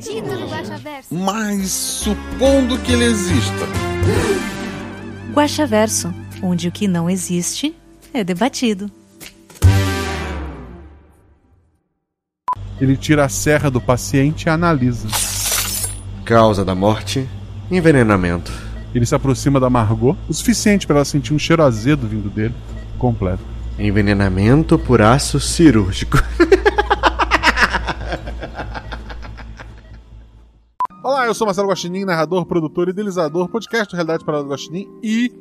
Guaxaverso. Mas supondo que ele exista. Guaxaverso, onde o que não existe é debatido. Ele tira a serra do paciente e analisa. Causa da morte: envenenamento. Ele se aproxima da Margot, o suficiente para ela sentir um cheiro azedo vindo dele. Completo. Envenenamento por aço cirúrgico. Olá, eu sou Marcelo Guaxinim, narrador, produtor e idealizador, podcast Realidade Parada do Guaxinim e...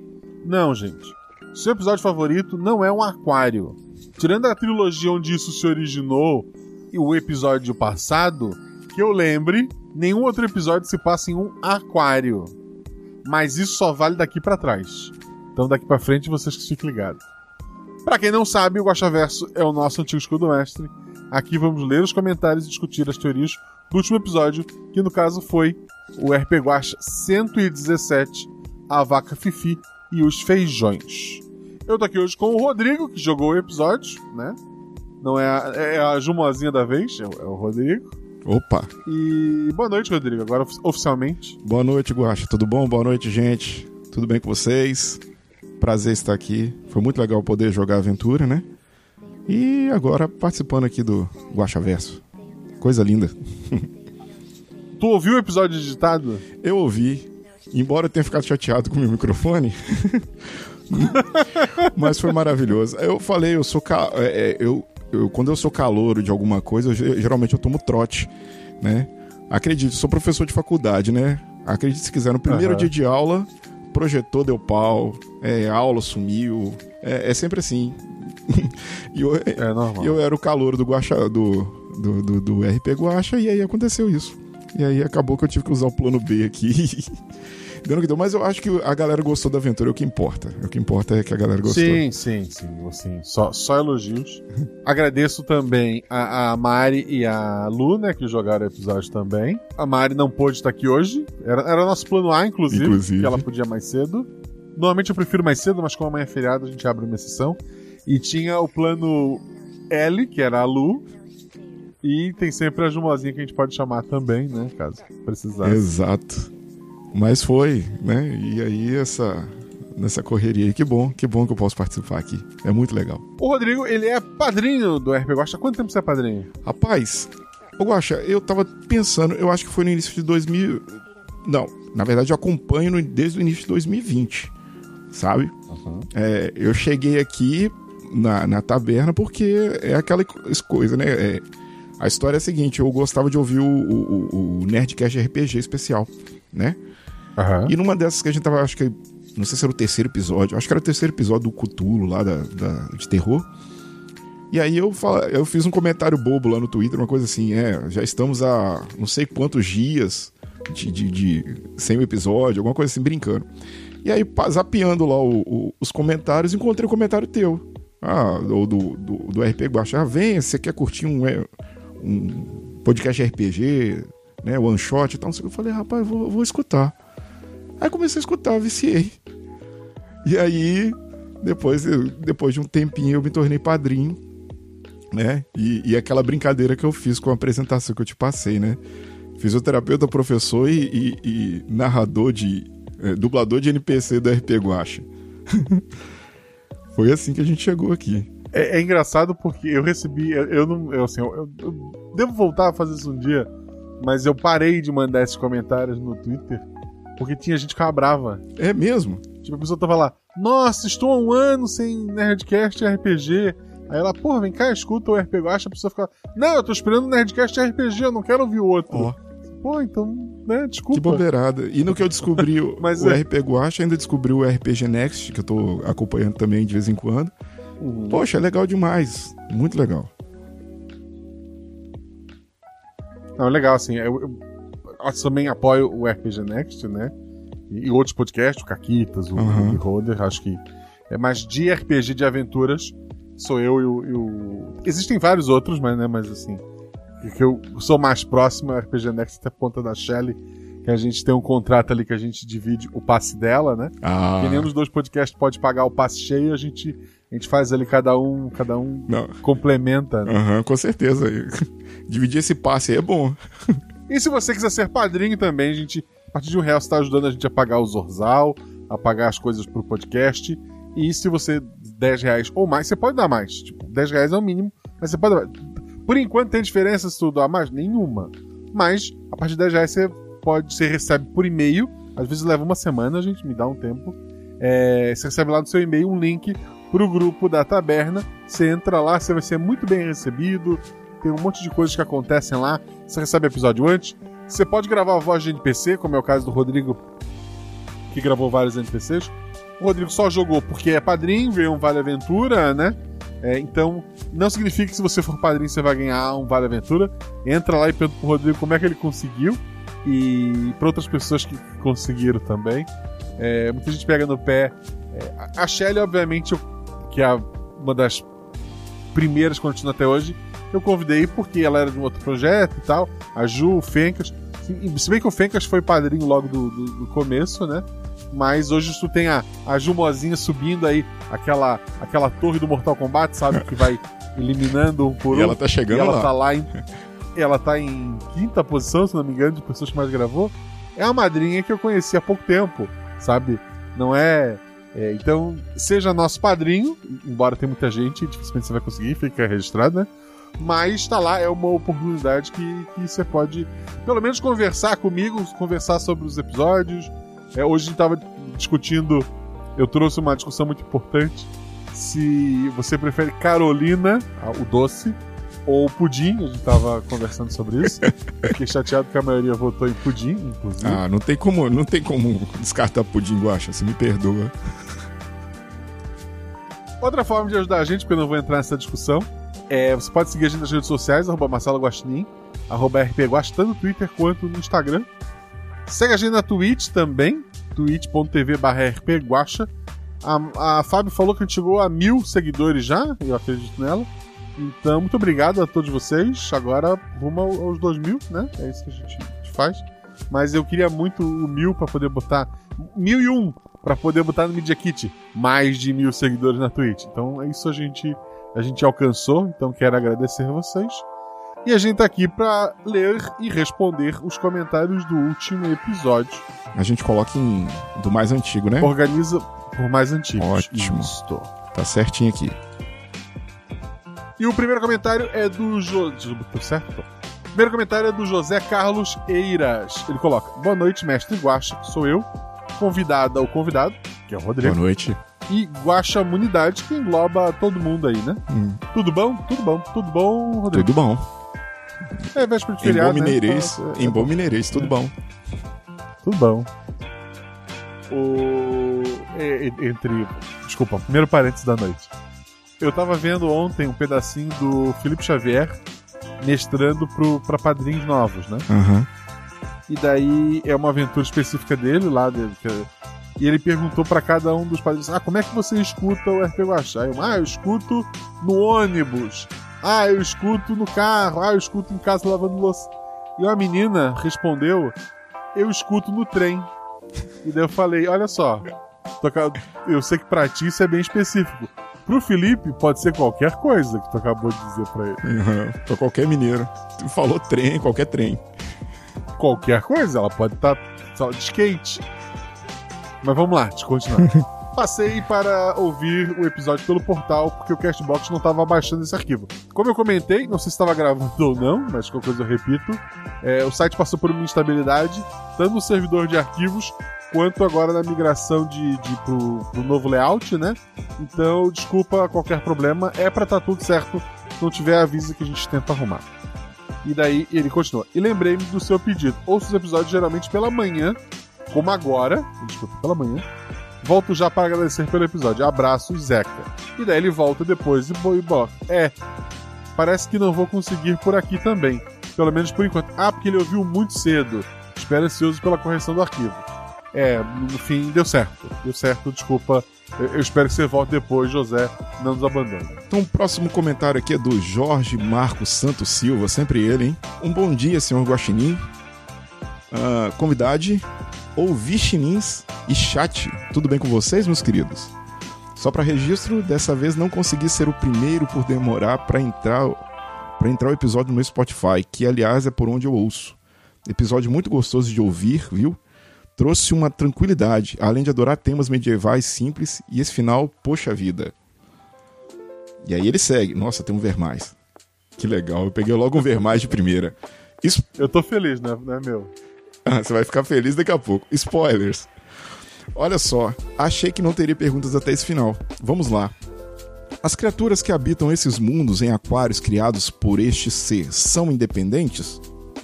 Não, gente. Seu episódio favorito não é um aquário. Tirando a trilogia onde isso se originou e o episódio passado, que eu lembre, nenhum outro episódio se passa em um aquário. Mas isso só vale daqui pra trás. Então daqui pra frente vocês que fiquem ligados. Pra quem não sabe, o Guaxaverso é o nosso antigo escudo mestre. Aqui vamos ler os comentários e discutir as teorias do último episódio, que no caso foi o RP Guacha 117, a vaca Fifi e os feijões. Eu tô aqui hoje com o Rodrigo, que jogou o episódio, né? Não é a, é a Jumozinha da vez, é o, é o Rodrigo. Opa, E boa noite, Rodrigo, agora ofi- oficialmente. boa noite, Guaxa. Tudo bom? Boa noite, gente. Tudo bem com vocês? Prazer estar aqui. Foi muito legal poder jogar aventura, né? E agora participando aqui do Guaxaverso. Coisa linda. Tu ouviu o episódio editado? Eu ouvi, embora eu tenha ficado chateado com o meu microfone, mas foi maravilhoso. Eu falei, eu sou ca... é, é, eu, eu quando eu sou calouro de alguma coisa, eu, ge- geralmente eu tomo trote, né? Acredite, sou professor de faculdade, né? Acredite se quiser, no primeiro Aham. dia de aula, projetor deu pau, é, aula sumiu, é, é sempre assim. e eu, É normal. eu era o calouro do Guaxa, do, do, do, do RP Guaxa, e aí aconteceu isso. E aí acabou que eu tive que usar o plano B aqui. No que deu. Mas eu acho que a galera gostou da aventura, é o que importa. O que importa é que a galera gostou. Sim, sim, sim, assim, só, só elogios. Agradeço também a, a Mari e a Lu, né, que jogaram o episódio também. A Mari não pôde estar aqui hoje, era, era nosso plano A, inclusive, Inclusive. que ela podia mais cedo. Normalmente eu prefiro mais cedo, mas como amanhã é feriado, a gente abre uma exceção. E tinha o plano L, que era a Lu. E tem sempre a Jumozinha que a gente pode chamar também, né, caso precisasse. Exato. Mas foi, né? E aí essa. Nessa correria aí, que bom, que bom que eu posso participar aqui. É muito legal. O Rodrigo, ele é padrinho do RP Gosta. Há quanto tempo você é padrinho? Rapaz, ô Guaxa, eu tava pensando, eu acho que foi no início de 2000. Não, na verdade eu acompanho no- desde o início de 2020, sabe? É, eu cheguei aqui na, na taberna porque é aquela co- coisa, né? É, a história é a seguinte: eu gostava de ouvir o, o, o Nerdcast RPG especial, né? Aham. E numa dessas que a gente tava, acho que. Não sei se era o terceiro episódio, acho que era o terceiro episódio do Cutulo lá da, da- de terror. E aí eu, fala, eu fiz um comentário bobo lá no Twitter, uma coisa assim, é, já estamos há não sei quantos dias de, de, de sem o episódio, alguma coisa assim, brincando. E aí, zapeando lá o- o- os comentários, encontrei o comentário teu. Ah, do, do, do, do RP. Ah, vem, você quer curtir um, é, um podcast RPG, né, one shot e tal. Eu falei, rapaz, vou, vou escutar. Aí comecei a escutar, viciei. E aí, depois, depois de um tempinho, eu me tornei padrinho, né? E, e aquela brincadeira que eu fiz com a apresentação que eu te passei, né? Fisioterapeuta, professor e, e- e narrador de. é, dublador de NPC do RP Guacha. Foi assim que a gente chegou aqui. É, é engraçado porque eu recebi. Eu, eu não. Eu, assim, eu, eu devo voltar a fazer isso um dia, mas eu parei de mandar esses comentários no Twitter porque tinha gente que ficava brava. É mesmo? Tipo, a pessoa tava lá, nossa, estou há um ano sem Nerdcast RPG. Aí ela, porra, vem cá, escuta o RP Guacha, a pessoa fica, não, eu tô esperando o Nerdcast RPG, eu não quero ouvir o outro. Ó. Pô, então, né, desculpa. Que bobeirada. E no que eu descobri o, Mas o é. RP Guacha, ainda descobri o RPG Next, que eu tô acompanhando também de vez em quando. Uhum. Poxa, é legal demais. Muito legal. Não, legal, assim, eu- eu- eu também apoio o RPG Next, né? E, e outros podcasts, o Caquitas, o Uhum. Roder, acho que é mais de RPG de aventuras. Sou eu e o. e o- Existem vários outros, mas, né, mas assim. que eu sou mais próximo é o RPG Next até por conta da Shelly, que a gente tem um contrato ali que a gente divide o passe dela, né? Ah, Que nenhum dos dois podcasts pode pagar o passe cheio, a gente, a gente faz ali cada um, cada um não. complementa, né? Aham, com certeza. Dividir esse passe aí é bom. E se você quiser ser padrinho também, a gente, a partir de um real, você está ajudando a gente a pagar o Zorzal, a pagar as coisas pro podcast. E se você 10 reais ou mais, você pode dar mais. Tipo, 10 reais é o mínimo, mas você pode dar mais. Por enquanto tem diferença se tu mais? Nenhuma. Mas, a partir de 10 reais você pode, você recebe por e-mail. Às vezes leva uma semana, a gente me dá um tempo. É, você recebe lá no seu e-mail um link pro grupo da taberna. Você entra lá, você vai ser muito bem recebido. Tem um monte de coisas que acontecem lá. Você recebe episódio antes. Você pode gravar a voz de NPC, como é o caso do Rodrigo, que gravou vários NPCs. O Rodrigo só jogou porque é padrinho, ganhou um Vale Aventura, né? É, então, não significa que se você for padrinho você vai ganhar um Vale Aventura. Entra lá e pergunta pro Rodrigo como é que ele conseguiu. E para outras pessoas que conseguiram também. É, muita gente pega no pé. É, a Shelly, obviamente, eu- que é uma das primeiras que continua até hoje, eu convidei porque ela era de um outro projeto e tal. A Ju, o Fencas. Se bem que o Fencas foi padrinho logo do, do- do começo, né? Mas hoje tu tem a, a Jumozinha subindo aí aquela, aquela torre do Mortal Kombat, sabe? Que vai eliminando um por um. E ela tá E chegando ela lá. tá lá em. Ela tá em quinta posição, se não me engano, de pessoas que mais gravou. É a madrinha que eu conheci há pouco tempo, sabe? Não é. É, então, seja nosso padrinho, embora tenha muita gente, dificilmente você vai conseguir, fica registrado, né? Mas tá lá, é uma oportunidade que, que você pode, pelo menos, conversar comigo, conversar sobre os episódios. É, hoje a gente tava discutindo, eu trouxe uma discussão muito importante. Se você prefere Carolina, o doce, ou pudim, a gente tava conversando sobre isso. Fiquei chateado que a maioria votou em pudim, inclusive. Ah, não tem como, não tem como descartar pudim guacha, você me perdoa. Outra forma de ajudar a gente, porque eu não vou entrar nessa discussão, é você pode seguir a gente nas redes sociais, arroba Marcelo Guaxinim, arroba RP Guax, tanto no Twitter quanto no Instagram. Segue a gente na Twitch também, twitch.tv barra. A, a Fábio falou que a gente chegou a mil seguidores já, eu acredito nela. Então, muito obrigado a todos vocês. Agora, rumo ao- aos dois mil, né? É isso que a gente, faz. Mas eu queria muito o mil pra poder botar. Mil e um pra poder botar no Media Kit. Mais de mil seguidores na Twitch. Então, é isso a gente, a gente alcançou. Então, quero agradecer a vocês. E a gente tá aqui pra ler e responder os comentários do último episódio. A gente coloca em do mais antigo, né? Organiza por mais antigos. Ótimo. Isto. Tá certinho aqui. E o primeiro comentário é do jo... Tô certo? Primeiro comentário é do José Carlos Eiras. Ele coloca: Boa noite, mestre Guaxa, que sou eu. Convidada ou convidado, que é o Rodrigo. Boa noite. E Guaxa Munidade, que engloba todo mundo aí, né? Hum, Tudo bom? Tudo bom. Tudo bom, Rodrigo? tudo bom. É véspera de Em feriado, bom né? mineirês, Então, é- em é bom mineirês, tudo bom. Tudo bom. O... é- é- Entre. Desculpa, primeiro parênteses da noite. Eu tava vendo ontem um pedacinho do Felipe Xavier mestrando pro, pra padrinhos novos, né? Aham. E daí é uma aventura específica dele lá. Dele, que- E ele perguntou pra cada um dos padrinhos: Ah, como é que você escuta o RP Guaxá? Eu, ah, eu escuto no ônibus. Ah, eu escuto no carro. Ah, eu escuto em casa lavando louça. E uma menina respondeu: Eu escuto no trem. E daí eu falei: Olha só, eu sei que pra ti isso é bem específico. Pro Felipe, pode ser qualquer coisa que tu acabou de dizer pra ele. Uhum. Pra qualquer mineiro. Tu falou trem, qualquer trem. qualquer coisa. Ela pode estar só de skate. Mas vamos lá, deixa eu continuar. Passei para ouvir o episódio pelo portal, porque o Castbox não estava baixando esse arquivo. Como eu comentei, não sei se estava gravando ou não, mas qualquer coisa eu repito, é, o site passou por uma instabilidade, tanto no servidor de arquivos, quanto agora na migração de, de pro, pro novo layout, né? Então, desculpa qualquer problema, é para estar tudo certo. Se não tiver, avisa que a gente tenta arrumar. E daí ele continua. E lembrei-me do seu pedido. Ouço os episódios geralmente pela manhã, como agora. Desculpa, pela manhã. Volto já para agradecer pelo episódio. Abraços, Zeca. E daí ele volta depois e boi bota. É. Parece que não vou conseguir por aqui também. Pelo menos por enquanto. Ah, porque ele ouviu muito cedo. espero ansioso pela correção do arquivo. É, no fim deu certo. Deu certo, desculpa. Eu, espero que você volte depois, José. Não nos abandone. Então, o próximo comentário aqui é do Jorge Marcos Santos Silva, sempre ele, hein? Um bom dia, senhor Guaxinim. Ah, convidade, ouvir chinins e chat. Tudo bem com vocês, meus queridos? Só para registro, dessa vez não consegui ser o primeiro por demorar para entrar para entrar o episódio no meu Spotify, que aliás é por onde eu ouço. Episódio muito gostoso de ouvir, viu? Trouxe uma tranquilidade, além de adorar temas medievais simples e esse final, poxa vida. E aí ele segue. Nossa, tem um ver mais. Que legal, eu peguei logo um ver mais de primeira. Eu tô feliz, né, né meu? ah, você vai ficar feliz daqui a pouco. Spoilers. Olha só, achei que não teria perguntas até esse final. Vamos lá. As criaturas que habitam esses mundos em aquários criados por este ser são independentes?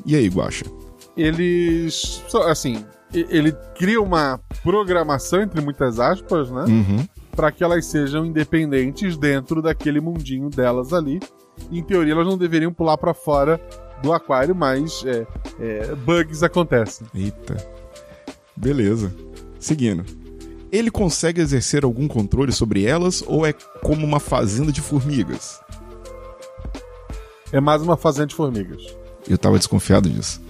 E aí, Guaxa? Eles. Assim, ele cria uma programação, entre muitas aspas, né? Uhum. Para que elas sejam independentes dentro daquele mundinho delas ali. Em teoria, elas não deveriam pular para fora do aquário, mas é, é, bugs acontecem. Eita. Beleza. Seguindo. Ele consegue exercer algum controle sobre elas ou é como uma fazenda de formigas? É mais uma fazenda de formigas. Eu tava desconfiado disso.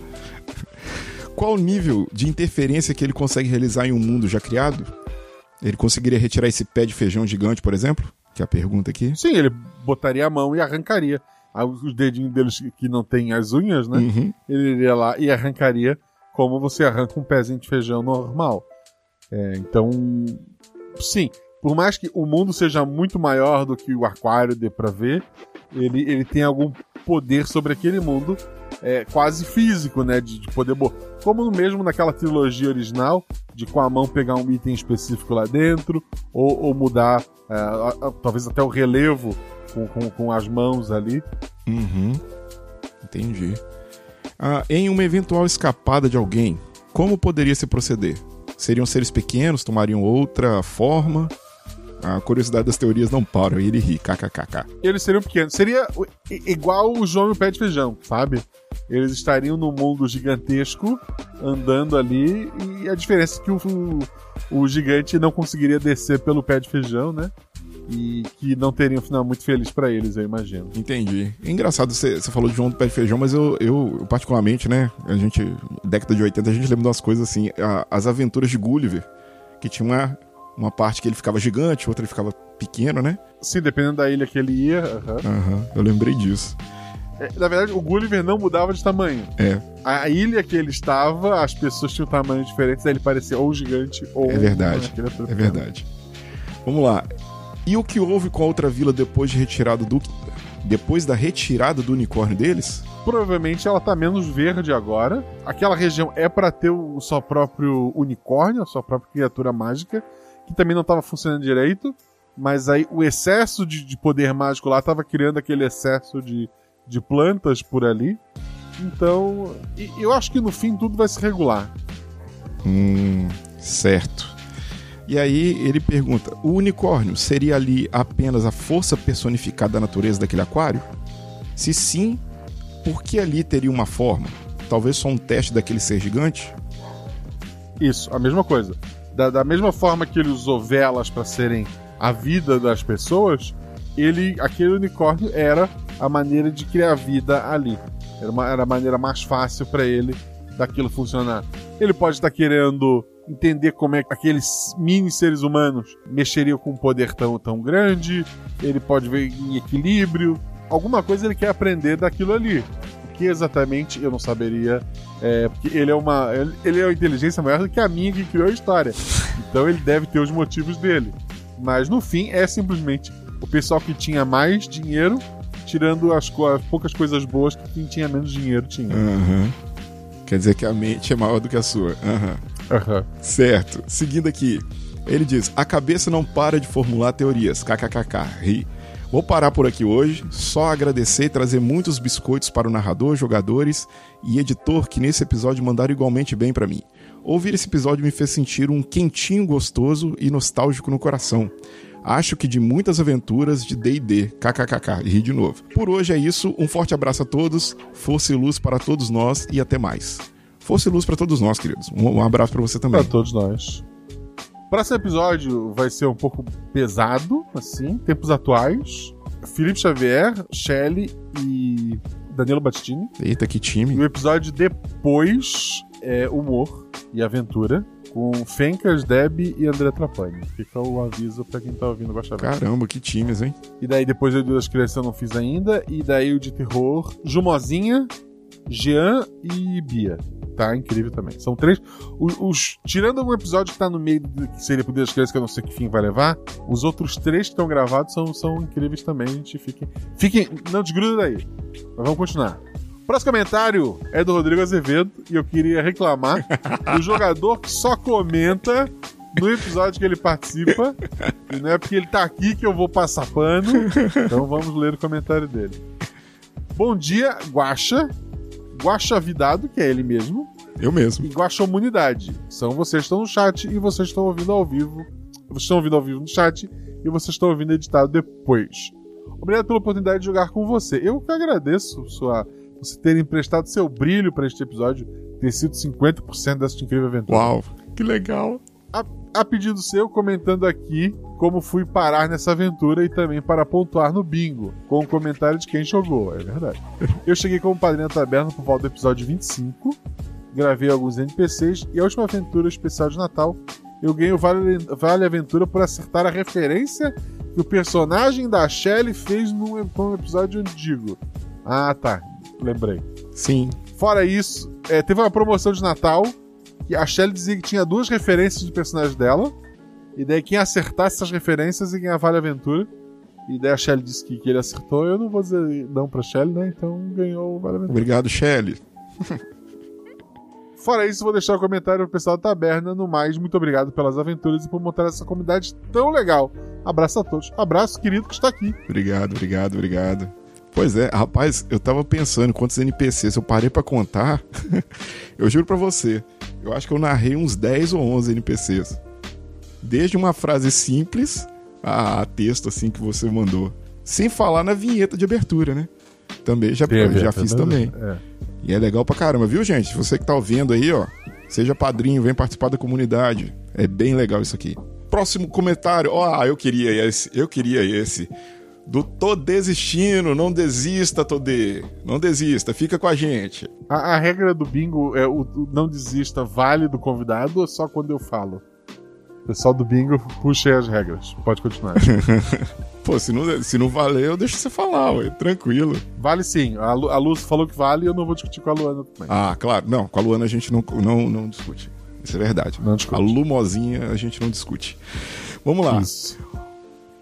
Qual o nível de interferência que ele consegue realizar em um mundo já criado? Ele conseguiria retirar esse pé de feijão gigante, por exemplo? Que é a pergunta aqui. Sim, ele botaria a mão e arrancaria. Ah, Os dedinhos deles que não tem as unhas, né? Uhum. Ele iria lá e arrancaria como você arranca um pezinho de feijão normal. É, então, sim, por mais que o mundo seja muito maior do que o aquário dê pra ver, ele, ele tem algum poder sobre aquele mundo é, quase físico, né? De, de poder. Como mesmo naquela trilogia original, de com a mão pegar um item específico lá dentro, ou, ou mudar é, a- a- talvez até o relevo com, com, com as mãos ali. Uhum. Entendi. Ah, em uma eventual escapada de alguém, como poderia se proceder? Seriam seres pequenos? Tomariam outra forma? A curiosidade das teorias não para, e ele ri, kkkk. eles seriam pequenos. Seria igual o João e o pé de feijão, sabe? Eles estariam num mundo gigantesco, andando ali, e a diferença é que o, o, o gigante não conseguiria descer pelo pé de feijão, né? E que não teria um final muito feliz pra eles, eu imagino. Entendi. É engraçado, você, falou de João do Pé de Feijão, mas eu, eu, eu, particularmente, né, a gente, década de 80, a gente lembra de umas coisas assim, a- as aventuras de Gulliver, que tinha uma, uma parte que ele ficava gigante, outra ele ficava pequeno, né? Sim, dependendo da ilha que ele ia. aham. Aham, eu lembrei disso. É, na verdade, o Gulliver não mudava de tamanho. É, A ilha que ele estava, as pessoas tinham tamanhos diferentes, aí ele parecia ou gigante ou. É verdade, é verdade. Vamos lá. E o que houve com a outra vila depois de retirada do depois da retirada do unicórnio deles? Provavelmente ela tá menos verde agora. Aquela região é pra ter o seu próprio unicórnio, a sua própria criatura mágica, que também não tava funcionando direito. Mas aí o excesso de, de poder mágico lá tava criando aquele excesso de, de plantas por ali. Então, e- eu acho que no fim tudo vai se regular. Hum, certo. E aí ele pergunta: o unicórnio seria ali apenas a força personificada da natureza daquele aquário? Se sim, por que ali teria uma forma? Talvez só um teste daquele ser gigante? Isso, a mesma coisa. Da, da mesma forma que ele usou velas para serem a vida das pessoas, ele, aquele unicórnio era a maneira de criar vida ali. Era, uma, era a maneira mais fácil para ele daquilo funcionar. Ele pode estar querendo entender como é que aqueles mini seres humanos mexeriam com um poder tão, tão grande. Ele pode ver em equilíbrio. Alguma coisa ele quer aprender daquilo ali. Que exatamente eu não saberia é, porque ele é uma. Ele, é uma inteligência maior do que a minha que criou a história. Então ele deve ter os motivos dele. Mas no fim é simplesmente o pessoal que tinha mais dinheiro, tirando as, as poucas coisas boas que quem tinha menos dinheiro tinha. Aham. Quer dizer que a mente é maior do que a sua. Aham. Aham. Certo. Seguindo aqui. Ele diz: A cabeça não para de formular teorias. KKKK. Ri. Vou parar por aqui hoje. Só agradecer e trazer muitos biscoitos para o narrador, jogadores e editor que nesse episódio mandaram igualmente bem para mim. Ouvir esse episódio me fez sentir um quentinho gostoso e nostálgico no coração. Acho que de muitas aventuras de D&D. KKKK. E ri de novo. Por hoje é isso. Um forte abraço a todos. Força e luz para todos nós e até mais. Fosse luz pra todos nós, queridos. Um, abraço pra você também. Pra todos nós. Próximo episódio vai ser um pouco pesado, assim, tempos atuais. Felipe Xavier, Shelley e Danilo Battistini. Eita, que E time. o episódio depois é humor e aventura, com Fencas, Deb e André Trapani. Fica o aviso pra quem tá ouvindo Verso. Caramba, que times, hein? E daí depois eu das crianças eu não fiz ainda. E daí o de terror, Jumozinha, Jean e Bia. Tá incrível também. São três. Os, os- tirando um episódio que tá no meio do que seria Poder das Crianças, que eu não sei que fim vai levar, os outros três que estão gravados são, são incríveis também. Gente, fiquem. Fiquem. Não desgruda daí. Mas vamos continuar. Próximo comentário é do Rodrigo Azevedo e eu queria reclamar do jogador que só comenta no episódio que ele participa. E não é porque ele tá aqui que eu vou passar pano. Então vamos ler o comentário dele. Bom dia, Guaxa. Guaxa Vidado, que é ele mesmo. Eu mesmo. E Guaxa Humanidade. São vocês que estão no chat e vocês estão ouvindo ao vivo. Vocês estão ouvindo ao vivo no chat e vocês estão ouvindo editado depois. Obrigado pela oportunidade de jogar com você. Eu que agradeço sua, você ter emprestado seu brilho para este episódio, ter sido 50% dessa incrível aventura. Uau, que legal. A, a pedido seu, comentando aqui como fui parar nessa aventura e também para pontuar no bingo, com o comentário de quem jogou, é verdade. Eu cheguei como padrinho da taberna por volta do episódio 25, gravei alguns NPCs e a última aventura especial de Natal eu ganhei o Vale, vale Aventura por acertar a referência que o personagem da Shelly fez num, num episódio antigo. Ah, tá. Lembrei. Sim. Fora isso, é, teve uma promoção de Natal que a Shelly dizia que tinha duas referências de personagem dela. E daí quem acertasse essas referências ia ganhar Vale Aventura. E daí a Shelly disse que, que ele acertou. Eu não vou dizer não pra Shelly, né? Então ganhou o Vale Aventura. Obrigado, Shelly. Fora isso, vou deixar o comentário pro pessoal da taberna. No mais, muito obrigado pelas aventuras e por montar essa comunidade tão legal. Abraço a todos. Abraço, querido, que está aqui. Obrigado, obrigado, obrigado. Pois é, rapaz, eu tava pensando quantos NPCs eu parei pra contar. eu juro pra você, eu acho que eu narrei uns 10 ou 11 NPCs. Desde uma frase simples a texto assim que você mandou. Sem falar na vinheta de abertura, né? Também já, já fiz também. É. E é legal pra caramba, viu, gente? Você que tá ouvindo aí, ó, seja padrinho, vem participar da comunidade. É bem legal isso aqui. Próximo comentário. Ó, eu queria esse, eu queria esse. Do tô desistindo, não desista, Todê. Não desista, fica com a gente. A, a regra do bingo é o, o não desista vale do convidado ou só quando eu falo? O pessoal do bingo puxa aí as regras. Pode continuar. Pô, se não, se não valer, eu deixo você falar, ué. Tranquilo. vale sim. A, Lu, a Luz falou que vale e eu não vou discutir com a Luana também. Ah, claro. Não, com a Luana a gente não, não, não discute. Isso é verdade. Não discute. A Lumozinha a gente não discute. Vamos lá. Isso.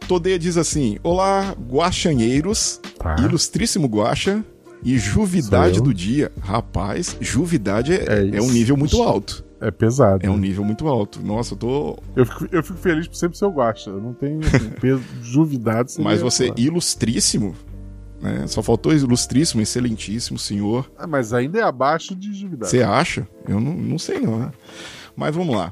Todê diz assim: Olá, guaxanheiros, Tá. ilustríssimo guaxa e juvidade do dia. Rapaz, juvidade é, É é um nível muito alto. É pesado. É um nível muito alto. Nossa, eu tô. eu, fico, eu fico feliz por sempre ser o Guaxa. Eu não tenho assim, peso, juvidade. Mas você, ilustríssimo, né? Só faltou ilustríssimo, excelentíssimo senhor. Ah, mas ainda é abaixo de juvidade. Você acha? Eu não, não sei não, né? Mas vamos lá.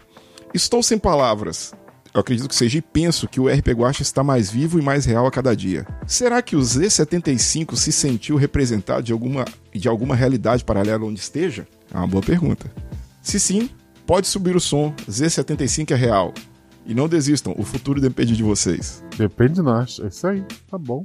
Estou sem palavras. Eu acredito que seja e penso que o RP Guacha está mais vivo e mais real a cada dia. Será que o Z75 se sentiu representado de alguma, de alguma realidade paralela onde esteja? É uma boa pergunta. Se sim, pode subir o som. Z75 é real. E não desistam, o futuro depende de vocês. Depende de nós. É isso aí. Tá bom.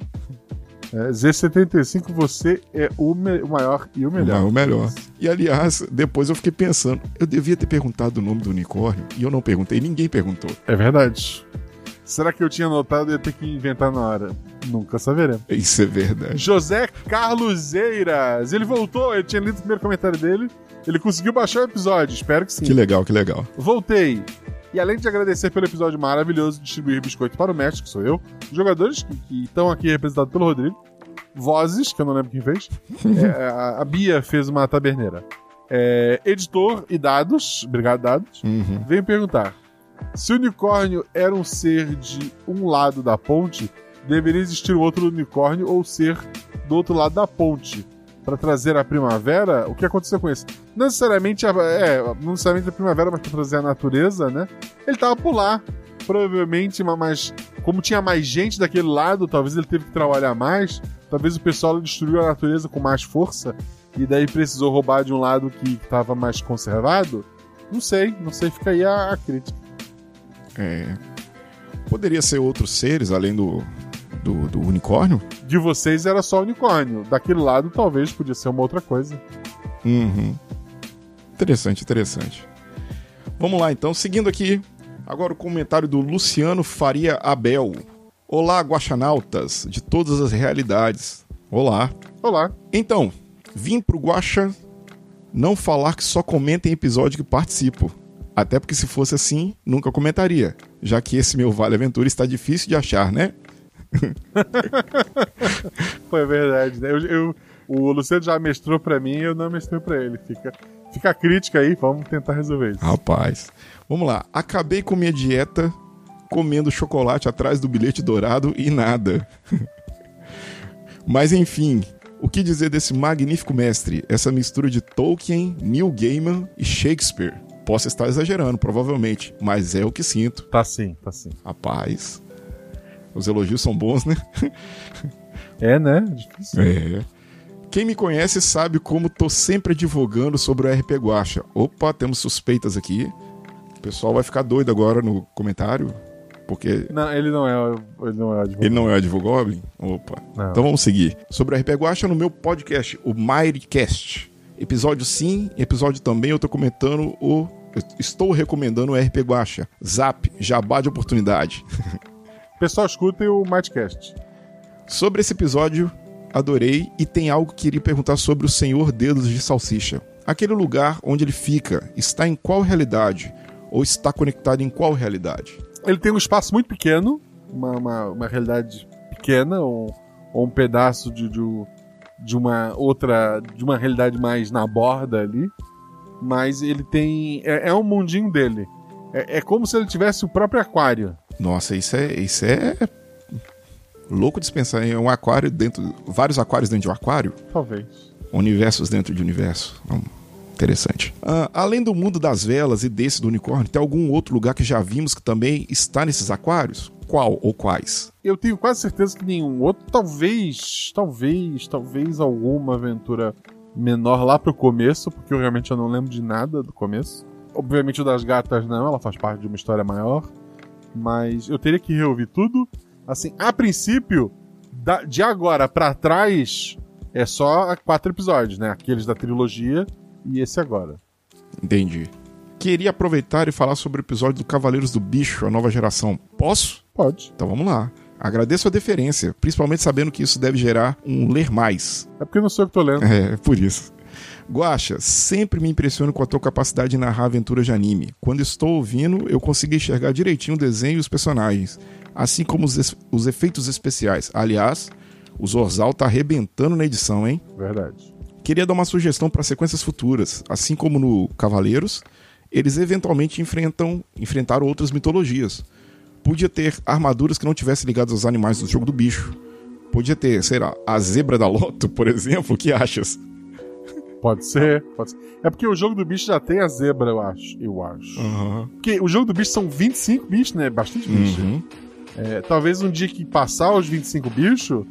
É, Z75, você é o, o maior e o melhor. O melhor. E aliás, depois eu fiquei pensando, eu devia ter perguntado o nome do unicórnio e eu não perguntei, ninguém perguntou. É verdade. Será que eu tinha notado e ia ter que inventar na hora? Nunca saberemos. Isso é verdade. José Carlos Eiras. Ele voltou, eu tinha lido o primeiro comentário dele. Ele conseguiu baixar o episódio, espero que sim. Que legal, que legal. Voltei. E além de agradecer pelo episódio maravilhoso de distribuir biscoito para o mestre, que sou eu, jogadores que, que estão aqui representados pelo Rodrigo, vozes, que eu não lembro quem fez, é, a, a Bia fez uma taberneira. É, editor e dados, obrigado dados, Uhum. venho perguntar: se o unicórnio era um ser de um lado da ponte, deveria existir um outro unicórnio ou ser do outro lado da ponte? Para trazer a primavera, o que aconteceu com esse? Não necessariamente a, é, não necessariamente a primavera, mas para trazer a natureza, né? Ele tava por lá. Provavelmente, ma- mas como tinha mais gente daquele lado, talvez ele teve que trabalhar mais. Talvez o pessoal destruiu a natureza com mais força. e daí precisou roubar de um lado que estava mais conservado? Não sei, não sei, fica aí a, a crítica. É. Poderia ser outros seres além do, do, do unicórnio? De vocês era só unicórnio, daquele lado talvez podia ser uma outra coisa. Uhum. Interessante, interessante. Vamos lá então, seguindo aqui. Agora o comentário do Luciano Faria Abel. Olá, guaxanautas de todas as realidades. Olá. Olá. Então, vim pro Guaxa não falar que só comenta em episódio que participo. Até porque se fosse assim, nunca comentaria. Já que esse meu Vale Aventura está difícil de achar, né? Foi verdade, né? Eu, eu- o Luciano já mestrou pra mim e eu não mestrei pra ele. Fica, fica a crítica aí, vamos tentar resolver isso. Rapaz. Vamos lá. Acabei com minha dieta comendo chocolate atrás do bilhete dourado e nada. Mas enfim, o que dizer desse magnífico mestre? Essa mistura de Tolkien, Neil Gaiman e Shakespeare. Posso estar exagerando, provavelmente, mas é o que sinto. Tá sim, tá sim. Rapaz. Os elogios são bons, né? É, né? Difícil. É. Quem me conhece sabe como tô sempre advogando sobre o RP Guacha. Opa, temos suspeitas aqui. O pessoal vai ficar doido agora no comentário, porque Não, ele não é, ele não é advogado. ele não é Advogoblin? Opa. Não. Então vamos seguir. Sobre o RP Guacha no meu podcast, o Mightycast. Episódio sim, episódio também eu tô comentando o... eu estou recomendando o RP Guacha. Zap, jabá de oportunidade. Pessoal, escutem o Mightcast. Sobre esse episódio, adorei e tem algo que queria perguntar sobre o Senhor Dedos de Salsicha. Aquele lugar onde ele fica está em qual realidade? Ou está conectado em qual realidade? Ele tem um espaço muito pequeno, uma, uma, uma realidade pequena, ou, ou um pedaço de, de, de uma outra. de uma realidade mais na borda ali. Mas ele tem. É, é um mundinho dele. É, é como se ele tivesse o próprio aquário. Nossa, isso é, isso é louco de se pensar em um aquário dentro, vários aquários dentro de um aquário, Talvez. universos dentro de universo. Hum, interessante. Ah, além do mundo das velas e desse do unicórnio, tem algum outro lugar que já vimos que também está nesses aquários? Qual ou quais? Eu tenho quase certeza que nenhum outro. Talvez, talvez, talvez alguma aventura menor lá pro começo, porque eu realmente eu não lembro de nada do começo. Obviamente o das gatas não, ela faz parte de uma história maior. Mas eu teria que reouvir tudo. Assim, a princípio, da- de agora pra trás, é só quatro episódios, né? Aqueles da trilogia e esse agora. Entendi. Queria aproveitar e falar sobre o episódio do Cavaleiros do Bicho, a nova geração. Posso? Pode. Então vamos lá. Agradeço a deferência, principalmente sabendo que isso deve gerar um ler mais. É porque não sou eu que tô lendo. É, por isso. Guaxa, sempre me impressiono com a tua capacidade de narrar aventuras de anime. Quando estou ouvindo, eu consigo enxergar direitinho o desenho e os personagens, assim como os, os efeitos especiais. Aliás, o Zorzal tá arrebentando na edição, hein? Verdade. Queria dar uma sugestão para sequências futuras. Assim como no Cavaleiros, eles eventualmente enfrentam, enfrentaram outras mitologias. Podia ter armaduras que não tivessem ligadas aos animais do jogo do bicho. Podia ter, sei lá, a zebra da Loto, por exemplo. O que achas? Pode ser, pode ser. É porque o jogo do bicho já tem a zebra, eu acho. Eu acho. Porque o jogo do bicho são 25 bichos, né? Bastante bicho. Uhum. É, talvez um dia que passar os 25 bichos,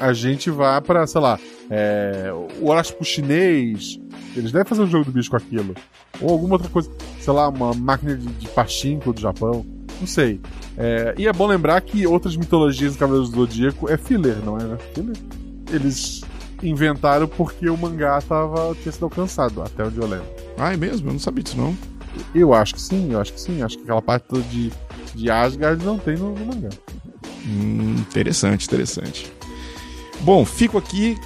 a gente vá pra, sei lá, é, o horóscopo chinês. Eles devem fazer um jogo do bicho com aquilo. Ou alguma outra coisa, sei lá, uma máquina de, de pachinko do Japão. Não sei. É, e é bom lembrar que outras mitologias do Cavaleiros do Zodíaco é filler, não é? né? Filler. Eles inventaram porque o mangá tava, tinha sido alcançado, até onde eu lembro. Ah, é mesmo? Eu não sabia disso, não. Eu acho que sim, eu acho que sim. Acho que aquela parte toda de, de Asgard não tem no, no mangá. Hum, interessante, interessante. Bom, fico aqui.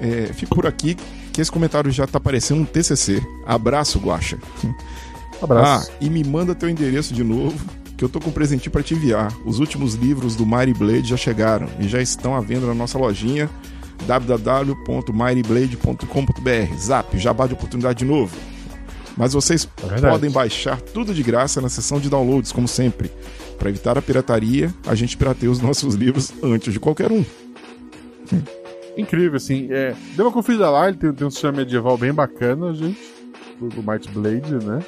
é, fico por aqui, que esse comentário já tá parecendo um TCC. Abraço, Guaxa. Abraço. Ah, e me manda teu endereço de novo, que eu tô com um presentinho pra te enviar. Os últimos livros do Mighty Blade já chegaram e já estão à venda na nossa lojinha www.mightyblade.com.br. Zap, jabá de oportunidade de novo. Mas vocês É podem baixar tudo de graça na seção de downloads, como sempre. Para evitar a pirataria, a gente pirateia os nossos livros antes de qualquer um. Incrível, assim. É, dê uma conferida lá, ele tem, tem um sistema medieval bem bacana, gente. Do, do Might Blade, né?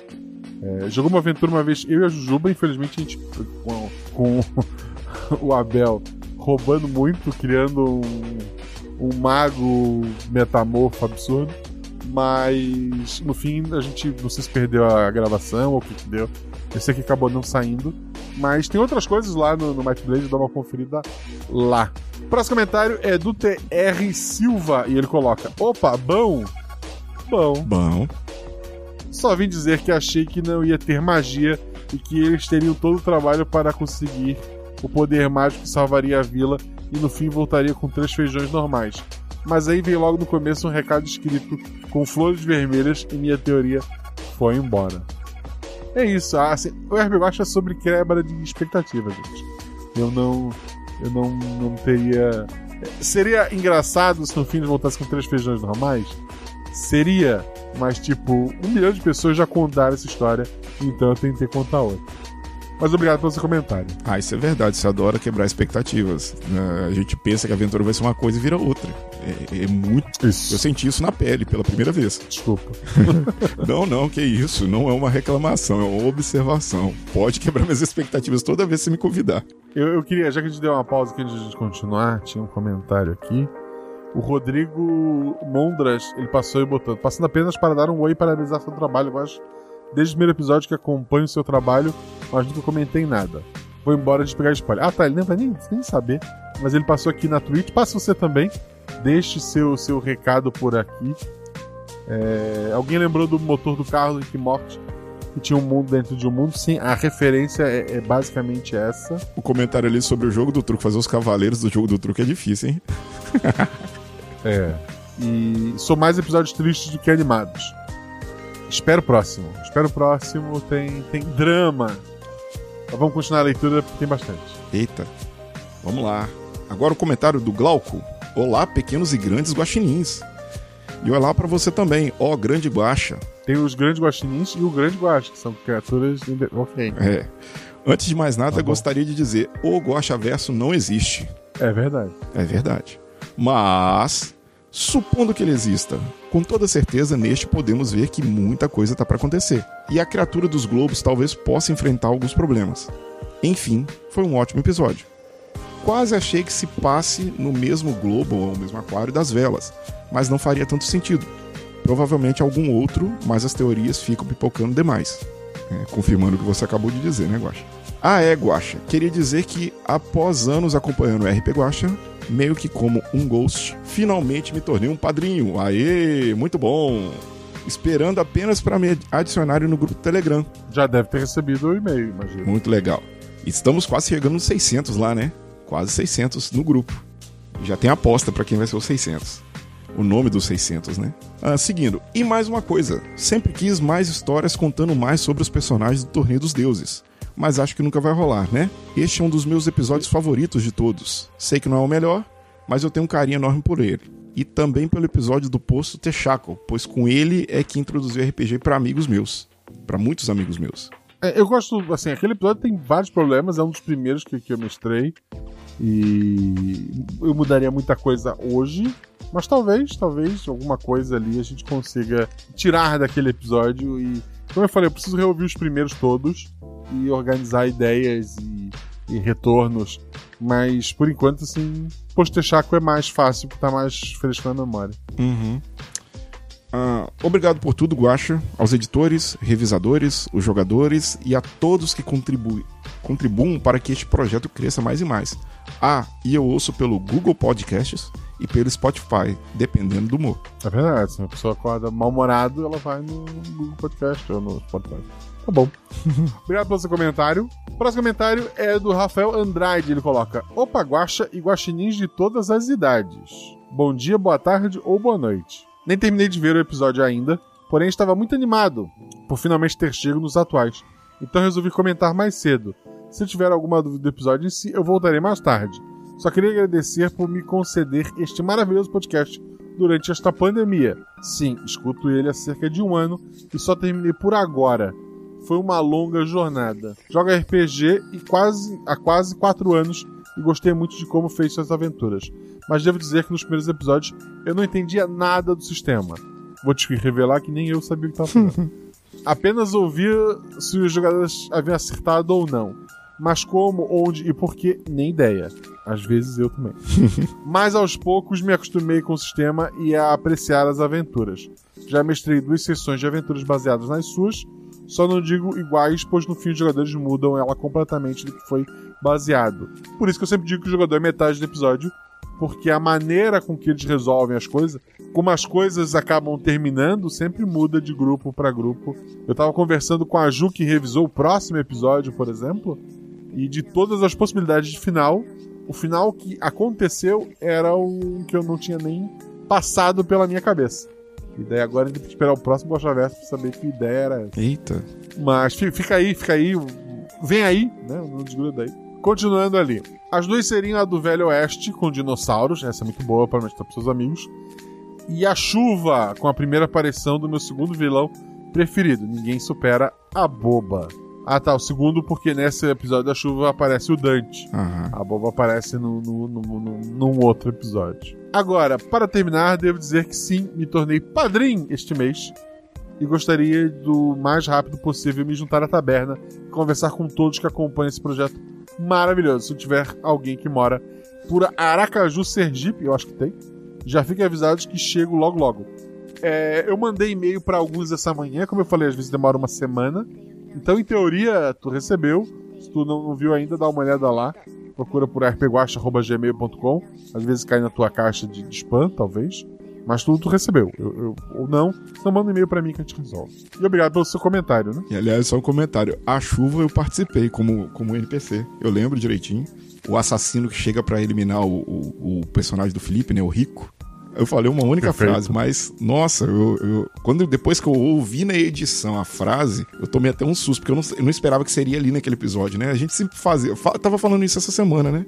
É, jogou uma aventura uma vez, eu e a Jujuba, infelizmente a gente, com, com o Abel roubando muito, criando um, um mago metamorfo absurdo. Mas no fim a gente não sei se perdeu a gravação ou o que, que deu. Eu sei que acabou não saindo. Mas tem outras coisas lá no, no Might Blade, dá uma conferida lá. Próximo comentário é do TR Silva e ele coloca: Opa, bom! Bom. Bom. Só vim dizer que achei que não ia ter magia e que eles teriam todo o trabalho para conseguir o poder mágico que salvaria a vila e no fim voltaria com três feijões normais. Mas aí veio logo no começo um recado escrito com flores vermelhas e minha teoria foi embora. É isso, assim, o Watch é sobre quebra de expectativa, gente. Eu não. Eu não, não teria. Seria engraçado se no fim eles voltassem com três feijões normais? Seria, mas tipo, um milhão de pessoas já contaram essa história, então eu tentei contar outra. Mas obrigado pelo seu comentário. Ah, isso é verdade. Você adora quebrar expectativas. né? A gente pensa que a aventura vai ser uma coisa e vira outra. É, é muito. Isso. Eu senti isso na pele pela primeira vez. Desculpa. Não, não, que isso. Não é uma reclamação, é uma observação. Pode quebrar minhas expectativas toda vez que você me convidar. Eu, eu queria, já que a gente deu uma pausa aqui antes de continuar, tinha um comentário aqui. O Rodrigo Mondras, ele passou e botou, passando apenas para dar um oi e parabenizar seu trabalho. Eu acho, desde o primeiro episódio que acompanho o seu trabalho, mas nunca comentei nada. Vou embora de pegar spoiler. Ah, tá, ele nem vai nem, nem saber. Mas ele passou aqui na Twitch. Passa você também. Deixe seu, seu recado por aqui. É, alguém lembrou do motor do carro do Rick Morty? Que tinha um mundo dentro de um mundo? Sim, a referência é, é basicamente essa. O comentário ali sobre o jogo do truque, fazer os cavaleiros do jogo do truque é difícil, hein? É. E são mais episódios tristes do que animados. Espero o próximo. Espero o próximo. Tem, tem drama. Mas vamos continuar a leitura porque tem bastante. Eita, vamos lá. Agora o comentário do Glauco. Olá, pequenos e grandes guaxinins. E olá pra você também, ó grande guaxa. Tem os grandes guaxinins e o grande guaxa, que são criaturas. Ok. É. Antes de mais nada, Tá gostaria de dizer, o Guaxaverso não existe. É verdade. É verdade. Mas, supondo que ele exista, com toda certeza neste podemos ver que muita coisa tá para acontecer. E a criatura dos globos talvez possa enfrentar alguns problemas. Enfim, foi um ótimo episódio. Quase achei que se passe no mesmo globo ou no mesmo aquário das velas, mas não faria tanto sentido. Provavelmente algum outro, mas as teorias ficam pipocando demais. É, confirmando o que você acabou de dizer, né, Guaxa? Ah, é, Guaxa. Queria dizer que, após anos acompanhando o RP Guaxa, meio que como um ghost, finalmente me tornei um padrinho. Aê, muito bom! Esperando apenas para me adicionarem no grupo do Telegram. Já deve ter recebido o e-mail, imagino. Muito legal. Estamos quase chegando nos 600 lá, né? Quase 600 no grupo. Já tem aposta para quem vai ser os 600. O nome dos 600, né? Ah, seguindo. E mais uma coisa. Sempre quis mais histórias contando mais sobre os personagens do Torneio dos Deuses. Mas acho que nunca vai rolar, né? Este é um dos meus episódios favoritos de todos. Sei que não é o melhor, mas eu tenho um carinho enorme por ele. E também pelo episódio do Poço Texaco, pois com ele é que introduziu RPG para amigos meus. para muitos amigos meus. É, eu gosto, assim, aquele episódio tem vários problemas, é um dos primeiros que, que eu mestrei. E eu mudaria muita coisa hoje, mas talvez, talvez alguma coisa ali a gente consiga tirar daquele episódio e. Como eu falei, eu preciso reouvir os primeiros todos e organizar ideias e, e retornos. Mas por enquanto, assim, Postechaco é mais fácil porque tá mais fresco na memória. Uhum. Ah, obrigado por tudo, Guacha, aos editores, revisadores, os jogadores e a todos que contribuem, contribuam para que este projeto cresça mais e mais. Ah, e eu ouço pelo Google Podcasts e pelo Spotify, dependendo do humor. É verdade, se uma pessoa acorda mal-humorado, ela vai no Google Podcast ou no Spotify. Tá bom. Obrigado pelo seu comentário. O próximo comentário é do Rafael Andrade. Ele coloca: Opa, guacha e guaxinins de todas as idades. Bom dia, boa tarde ou boa noite. Nem terminei de ver o episódio ainda, porém estava muito animado por finalmente ter chego nos atuais. Então resolvi comentar mais cedo. Se tiver alguma dúvida do episódio em si, eu voltarei mais tarde. Só queria agradecer por me conceder este maravilhoso podcast durante esta pandemia. Sim, escuto ele há cerca de um ano e só terminei por agora. Foi uma longa jornada. Jogo RPG e quase, há quase quatro anos e gostei muito de como fez suas aventuras. Mas devo dizer que nos primeiros episódios eu não entendia nada do sistema. Vou te revelar que nem eu sabia o que estava fazendo. Apenas ouvia se os jogadores haviam acertado ou não. Mas como, onde e por que, nem ideia. Às vezes eu também. Mas aos poucos me acostumei com o sistema e a apreciar as aventuras. Já mestrei duas sessões de aventuras baseadas nas suas, só não digo iguais, pois no fim os jogadores mudam ela completamente do que foi baseado. Por isso que eu sempre digo que o jogador é metade do episódio, porque a maneira com que eles resolvem as coisas, como as coisas acabam terminando, sempre muda de grupo para grupo. Eu tava conversando com a Ju que revisou o próximo episódio, por exemplo, e de todas as possibilidades de final, o final que aconteceu era o que eu não tinha nem passado pela minha cabeça. E daí agora a gente tem que esperar o próximo Gosta Verso pra saber que ideia era essa. Eita. Mas fi- fica aí, fica aí. Vem aí, né? Não desgruda daí. Continuando ali. As duas seriam a do Velho Oeste com dinossauros. Essa é muito boa para mostrar pros seus amigos. E a chuva com a primeira aparição do meu segundo vilão preferido. Ninguém supera a boba. Ah tá, o segundo porque nesse episódio da chuva aparece o Dante. Aham. A boba aparece no, no, no, no- num outro episódio. Agora, para terminar, devo dizer que sim, me tornei padrinho este mês. E gostaria do mais rápido possível me juntar à taberna e conversar com todos que acompanham esse projeto maravilhoso. Se tiver alguém que mora por Aracaju, Sergipe, eu acho que tem, já fiquem avisados que chego logo logo. É, eu mandei e-mail para alguns essa manhã, como eu falei, às vezes demora uma semana. Então, em teoria, tu recebeu. Se tu não, não viu ainda, dá uma olhada lá. Procura por rpguacha.gmail.com. Às vezes cai na tua caixa de, de spam, talvez. Mas tudo tu recebeu. Eu, eu- ou não, então manda um e-mail pra mim que a gente resolve. E obrigado pelo seu comentário, né? E aliás, só um comentário. A chuva eu participei como, como NPC. Eu lembro direitinho. O assassino que chega pra eliminar o, o, o personagem do Felipe, né? O Rico. Eu falei uma única Perfeito. frase, mas, nossa, eu, eu- quando, depois que eu ouvi na edição a frase, eu tomei até um susto, porque eu não, eu não esperava que seria ali naquele episódio, né? A gente sempre fazia. Eu tava falando isso essa semana, né?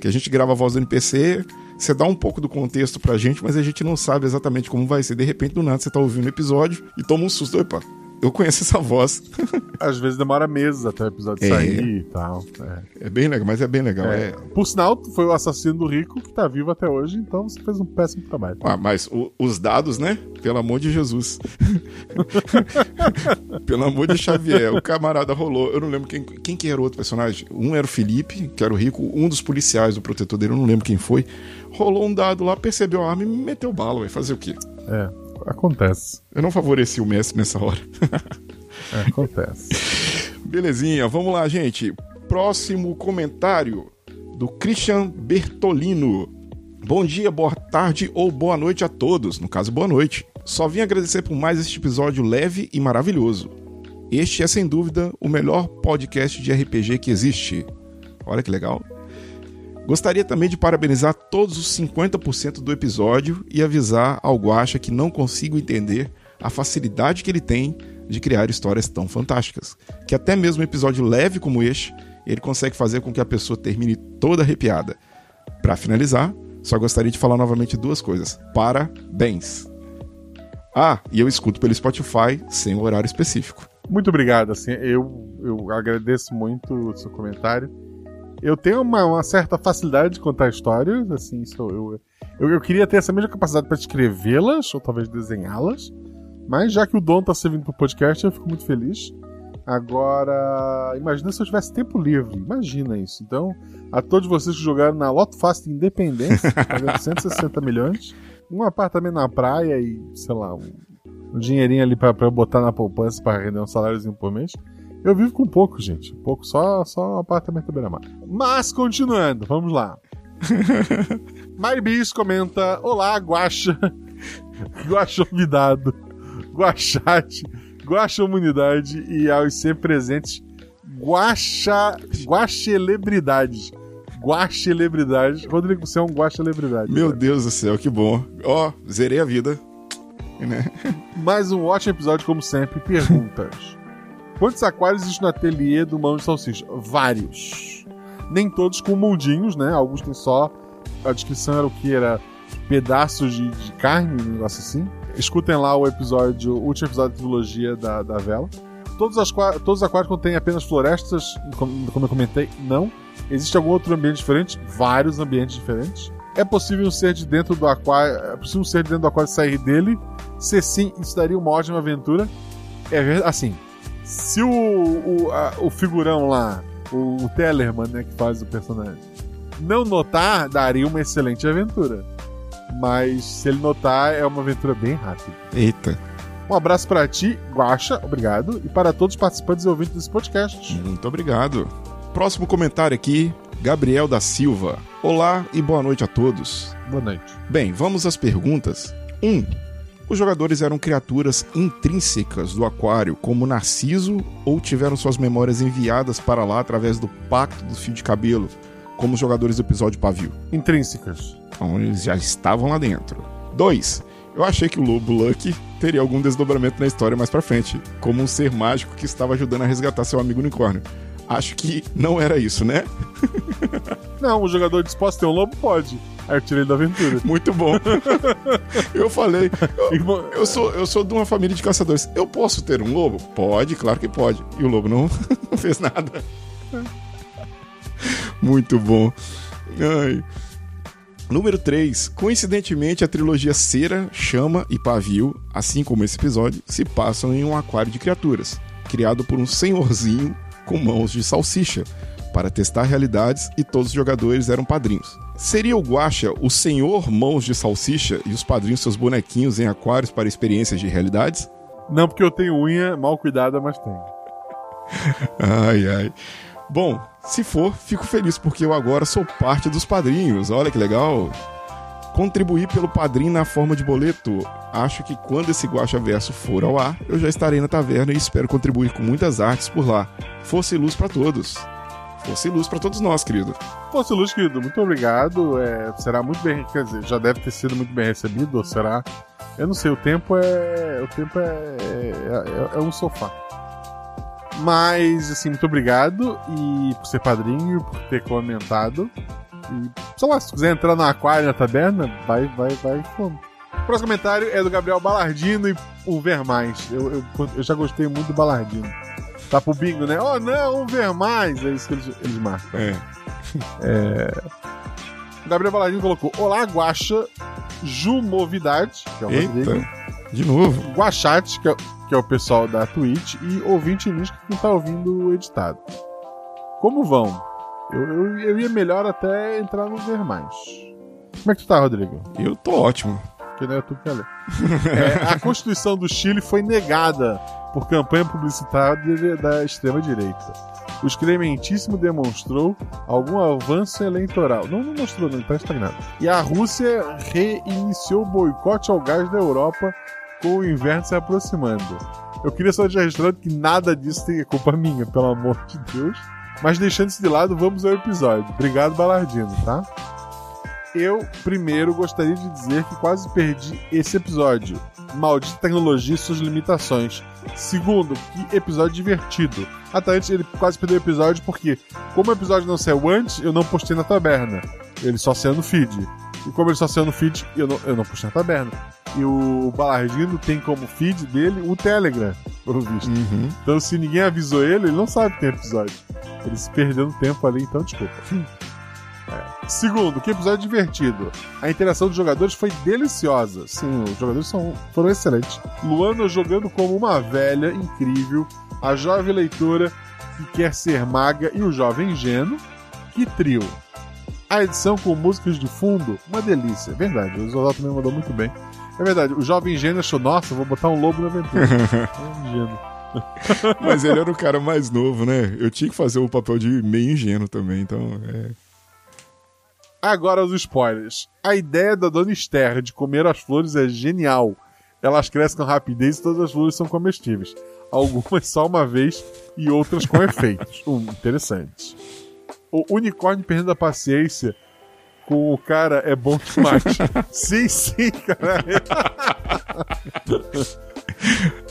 Que a gente grava a voz do NPC, você dá um pouco do contexto pra gente, mas a gente não sabe exatamente como vai ser. De repente, do nada, você tá ouvindo o episódio e toma um susto. Opa, eu conheço essa voz. Às vezes demora meses até o episódio É. sair e tal. É. É bem legal, mas é bem legal. É. É. Por sinal, tu foi o assassino do Rico que tá vivo até hoje, então você fez um péssimo trabalho. Ah, mas o- os dados, né? Pelo amor de Jesus. Pelo amor de Xavier, o camarada rolou. Eu não lembro quem, quem que era o outro personagem. Um era o Felipe, que era o rico, um dos policiais do protetor dele, eu não lembro quem foi. Rolou um dado lá, percebeu a arma e me meteu bala, vai fazer o quê? É, acontece. Eu não favoreci o Messi nessa hora. É, acontece. Belezinha, vamos lá, gente. Próximo comentário do Christian Bertolino. Bom dia, boa tarde ou boa noite a todos. No caso, boa noite. Só vim agradecer por mais este episódio leve e maravilhoso. Este é, sem dúvida, o melhor podcast de RPG que existe. Olha que legal. Gostaria também de parabenizar todos os 50% do episódio e avisar ao Guaxa que não consigo entender a facilidade que ele tem de criar histórias tão fantásticas. Que até mesmo um episódio leve como este, ele consegue fazer com que a pessoa termine toda arrepiada. Para finalizar, só gostaria de falar novamente duas coisas. Parabéns! Ah, e eu escuto pelo Spotify sem um horário específico. Muito obrigado, assim, eu, eu agradeço muito o seu comentário. Eu tenho uma, uma certa facilidade de contar histórias, assim, eu, eu, eu queria ter essa mesma capacidade para escrevê-las, ou talvez desenhá-las, mas já que o dom tá servindo pro podcast, eu fico muito feliz. Agora, imagina se eu tivesse tempo livre, imagina isso. Então, a todos vocês que jogaram na Loto Fácil de Independência, pagando 160 milhões, um apartamento na praia e, sei lá, um, um dinheirinho ali eu botar na poupança pra render um saláriozinho por mês. Eu vivo com pouco, gente. Pouco, só, só um apartamento beira-mar. Mas, continuando, vamos lá. Maribis comenta: Olá, Guaxa. Guaxa convidado. Guaxate. Guaxa humanidade e aos sempre presentes. Guaxa. Guaxelebridades. Guaxelebridades. Rodrigo, você é um guaxelebridade. Meu Deus do céu, que bom. Ó, zerei a vida. Né? Mais um ótimo episódio, como sempre. Perguntas. Quantos aquários existem no ateliê do Mão de Salsicha? Vários. Nem todos com mundinhos, né? Alguns têm só. A descrição era o que? Era pedaços de, de carne, um negócio assim. Escutem lá o episódio, o último episódio da trilogia da, da vela. Todos, as, todos os aquários contêm apenas florestas, como, como eu comentei, não. Existe algum outro ambiente diferente? Vários ambientes diferentes. É possível um ser de dentro do aquário. É possível um ser de dentro do aquário sair dele? Se sim, isso daria uma ótima aventura. É. Assim, se o, o, a- o figurão lá o, o Tellerman, né, que faz o personagem. Não notar daria uma excelente aventura. Mas se ele notar, é uma aventura bem rápida. Eita. Um abraço para ti, Guaxa, obrigado. E para todos os participantes e ouvintes desse podcast. Muito obrigado. Próximo comentário aqui, Gabriel da Silva. Olá e boa noite a todos. Boa noite. Bem, vamos às perguntas. 1. Um, os jogadores eram criaturas intrínsecas do aquário, como Narciso, ou tiveram suas memórias enviadas para lá através do pacto do fio de cabelo, como os jogadores do episódio Pavio? Intrínsecas. Então eles já estavam lá dentro. 2. Eu achei que o Lobo Lucky teria algum desdobramento na história mais pra frente, como um ser mágico que estava ajudando a resgatar seu amigo unicórnio. Acho que não era isso, né? Não, o jogador disposto a ter um lobo pode. Aí eu tirei da aventura. Muito bom. eu falei, eu, eu, sou, eu sou de uma família de caçadores. Eu posso ter um lobo? Pode, claro que pode. E o lobo não, não fez nada. Muito bom. Ai. Número 3. Coincidentemente, a trilogia Cera, Chama e Pavio, assim como esse episódio, se passam em um aquário de criaturas, criado por um senhorzinho com mãos de salsicha, para testar realidades e todos os jogadores eram padrinhos. Seria o Guacha o senhor mãos de salsicha e os padrinhos seus bonequinhos em aquários para experiências de realidades? Não, porque eu tenho unha mal cuidada, mas tenho. ai, ai. Bom, se for, fico feliz porque eu agora sou parte dos padrinhos. Olha que legal. Contribuir pelo padrinho na forma de boleto. Acho que quando esse Guacha Verso for ao ar, eu já estarei na taverna e espero contribuir com muitas artes por lá. Fosse luz para todos. Fosse luz para todos nós, querido. Fosse luz, querido. Muito obrigado. É, será muito bem, quer dizer, já deve ter sido muito bem recebido, ou será? Eu não sei. O tempo é, o tempo é, é, é um sofá. Mas, assim, muito obrigado e por ser padrinho, por ter comentado. E, sei lá, se quiser entrar no aquário, na taberna, vai, vai, vai, como. O próximo comentário é do Gabriel Balardino e o Ver Mais. Eu, eu, eu, já gostei muito do Balardino. Tá pro bingo, né? Oh, não, um Ver Mais. É isso que eles, eles marcam. É. é... O Gabriel Balardino colocou: Olá, Guacha, Jumovidade, que é o Eita, Rodrigo. De novo. Guachat, que é, que é o pessoal da Twitch, e ouvinte Nisca que não tá ouvindo o editado. Como vão? Eu, eu, eu, ia melhor até entrar no Ver Mais. Como é que tu tá, Rodrigo? Eu tô ótimo. Que não é tu que ler. é, a Constituição do Chile foi negada por campanha publicitária da extrema-direita. O excrementíssimo demonstrou algum avanço eleitoral. Não, não mostrou, não, tá estagnado. E a Rússia reiniciou o boicote ao gás da Europa com o inverno se aproximando. Eu queria só deixar registrado que nada disso tem culpa minha, pelo amor de Deus. Mas deixando isso de lado, vamos ao episódio. Obrigado, Balardino, tá? Eu, primeiro, gostaria de dizer que quase perdi esse episódio. Maldita tecnologia e suas limitações. Segundo, que episódio divertido. Até antes ele quase perdeu o episódio porque, como o episódio não saiu antes, eu não postei na taberna. Ele só saiu no feed. E como ele só saiu no feed, eu não, eu não postei na taberna. E o Balardino tem como feed dele o Telegram, pelo visto. Uhum. Então se ninguém avisou ele, ele não sabe que tem episódio. Ele se perdeu no tempo ali, então desculpa. É. Segundo, que episódio divertido. A interação dos jogadores foi deliciosa. Sim, os jogadores são, foram excelentes. Luana jogando como uma velha incrível, a jovem leitora que quer ser maga e o jovem ingênuo. Que trio. A edição com músicas de fundo, uma delícia. É verdade, o Zodal também mandou muito bem. É verdade, o jovem ingênuo achou, nossa, vou botar um lobo na aventura. é ingênuo. Mas ele era o cara mais novo, né? Eu tinha que fazer o papel de meio ingênuo também, então é. Agora os spoilers. A ideia da Dona Esther de comer as flores é genial. Elas crescem com rapidez e todas as flores são comestíveis. Algumas só uma vez e outras com efeitos. Um, interessante. O unicórnio perdendo a paciência com o cara é bom demais. sim, sim, cara.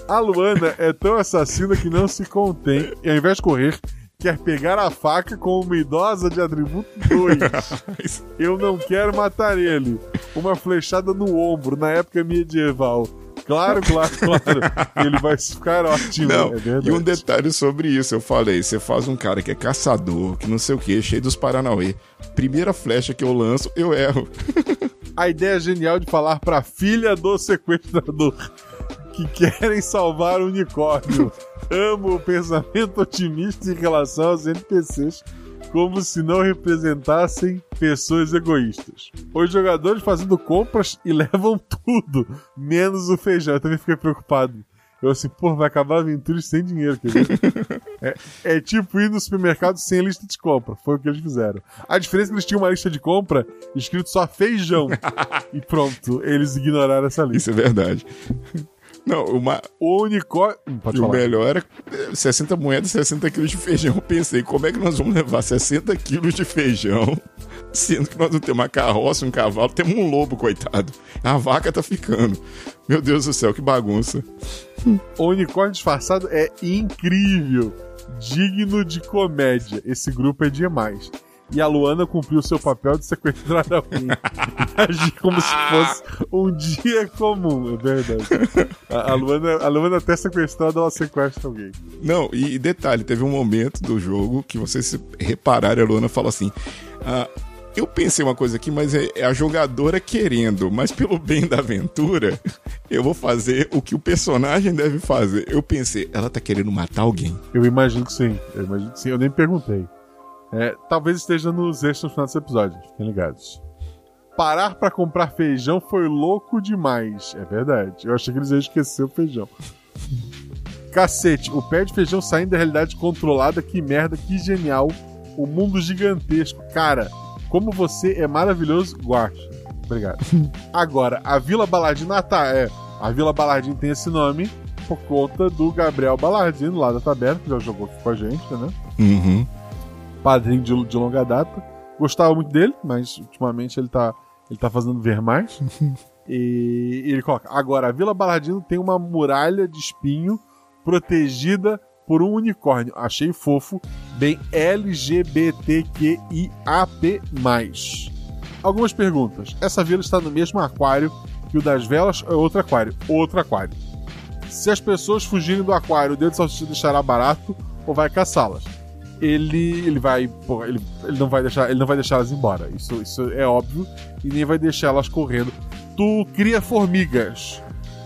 a Luana é tão assassina que não se contém e ao invés de correr, quer pegar a faca com uma idosa de atributo 2. Eu não quero matar ele. Uma flechada no ombro na época medieval. Claro, claro, claro. Ele vai ficar ótimo. Não, é e um detalhe sobre isso, eu falei, você faz um cara que é caçador, que não sei o que, cheio dos Paranauê. Primeira flecha que eu lanço, eu erro. A ideia genial de falar pra filha do sequestrador que querem salvar o unicórnio. amo o pensamento otimista em relação aos NPCs, como se não representassem pessoas egoístas. Os jogadores fazendo compras e levam tudo, menos o feijão. Eu também fiquei preocupado. Eu assim, pô, vai acabar a aventura sem dinheiro, quer ver? é, é tipo ir no supermercado sem lista de compra. Foi o que eles fizeram. A diferença é que eles tinham uma lista de compra escrito só feijão. e pronto, eles ignoraram essa lista. Isso é verdade. Não, uma, O unicórnio. Pode o melhor era 60 moedas, 60 quilos de feijão. Eu pensei, como é que nós vamos levar 60 quilos de feijão, sendo que nós não temos uma carroça, um cavalo, temos um lobo, coitado. A vaca tá ficando. Meu Deus do céu, que bagunça. O unicórnio disfarçado é incrível. Digno de comédia. Esse grupo é demais. E a Luana cumpriu seu papel de sequestrar alguém. Agir como se fosse um dia comum, é verdade. A, a Luana, a Luana até sequestrada, ela sequestra alguém. Não, e, e detalhe, teve um momento do jogo que vocês se repararem, a Luana fala assim: ah, Eu pensei uma coisa aqui, mas é, é a jogadora querendo, mas pelo bem da aventura, eu vou fazer o que o personagem deve fazer. Eu pensei, ela tá querendo matar alguém. Eu imagino que sim. Eu imagino que sim. Eu nem perguntei. É, talvez esteja nos extras no final desse episódio. Fiquem ligados. Parar pra comprar feijão foi louco demais. É verdade. Eu achei que eles iam esquecer o feijão. Cacete, o pé de feijão saindo da realidade controlada. Que merda, que genial. O mundo gigantesco. Cara, como você é maravilhoso, Guacha. Obrigado. Agora, a Vila Baladino. Ah, tá, é. A Vila Baladino tem esse nome por conta do Gabriel Baladino, lá da Taberna, que já jogou aqui com a gente, né? Uhum. Padrinho de, de longa data. Gostava muito dele, mas ultimamente ele tá, ele tá fazendo ver mais. e, e ele coloca: Agora, a Vila Baladino tem uma muralha de espinho protegida por um unicórnio. Achei fofo, bem LGBTQIAP+. Algumas perguntas. Essa vila está no mesmo aquário que o das velas ou é outro aquário? Outro aquário. Se as pessoas fugirem do aquário, o dedo de salsicha deixará barato ou vai caçá-las? Ele, ele vai, pô, ele, ele não vai deixar, ele não vai deixar elas embora. Isso, isso é óbvio e nem vai deixar elas correndo. Tu cria formigas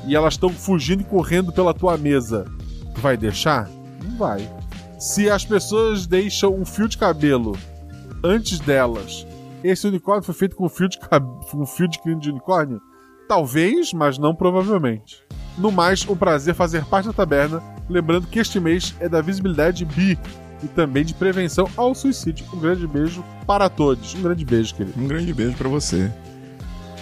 e elas estão fugindo e correndo pela tua mesa. Tu vai deixar? Não vai. Se as pessoas deixam um fio de cabelo antes delas, esse unicórnio foi feito com um fio de, cab... um fio de crino de unicórnio? Talvez, mas não provavelmente. No mais, um prazer fazer parte da taberna. Lembrando que este mês é da visibilidade bi e também de prevenção ao suicídio. Um grande beijo para todos. Um grande beijo, querido. Um grande beijo pra você.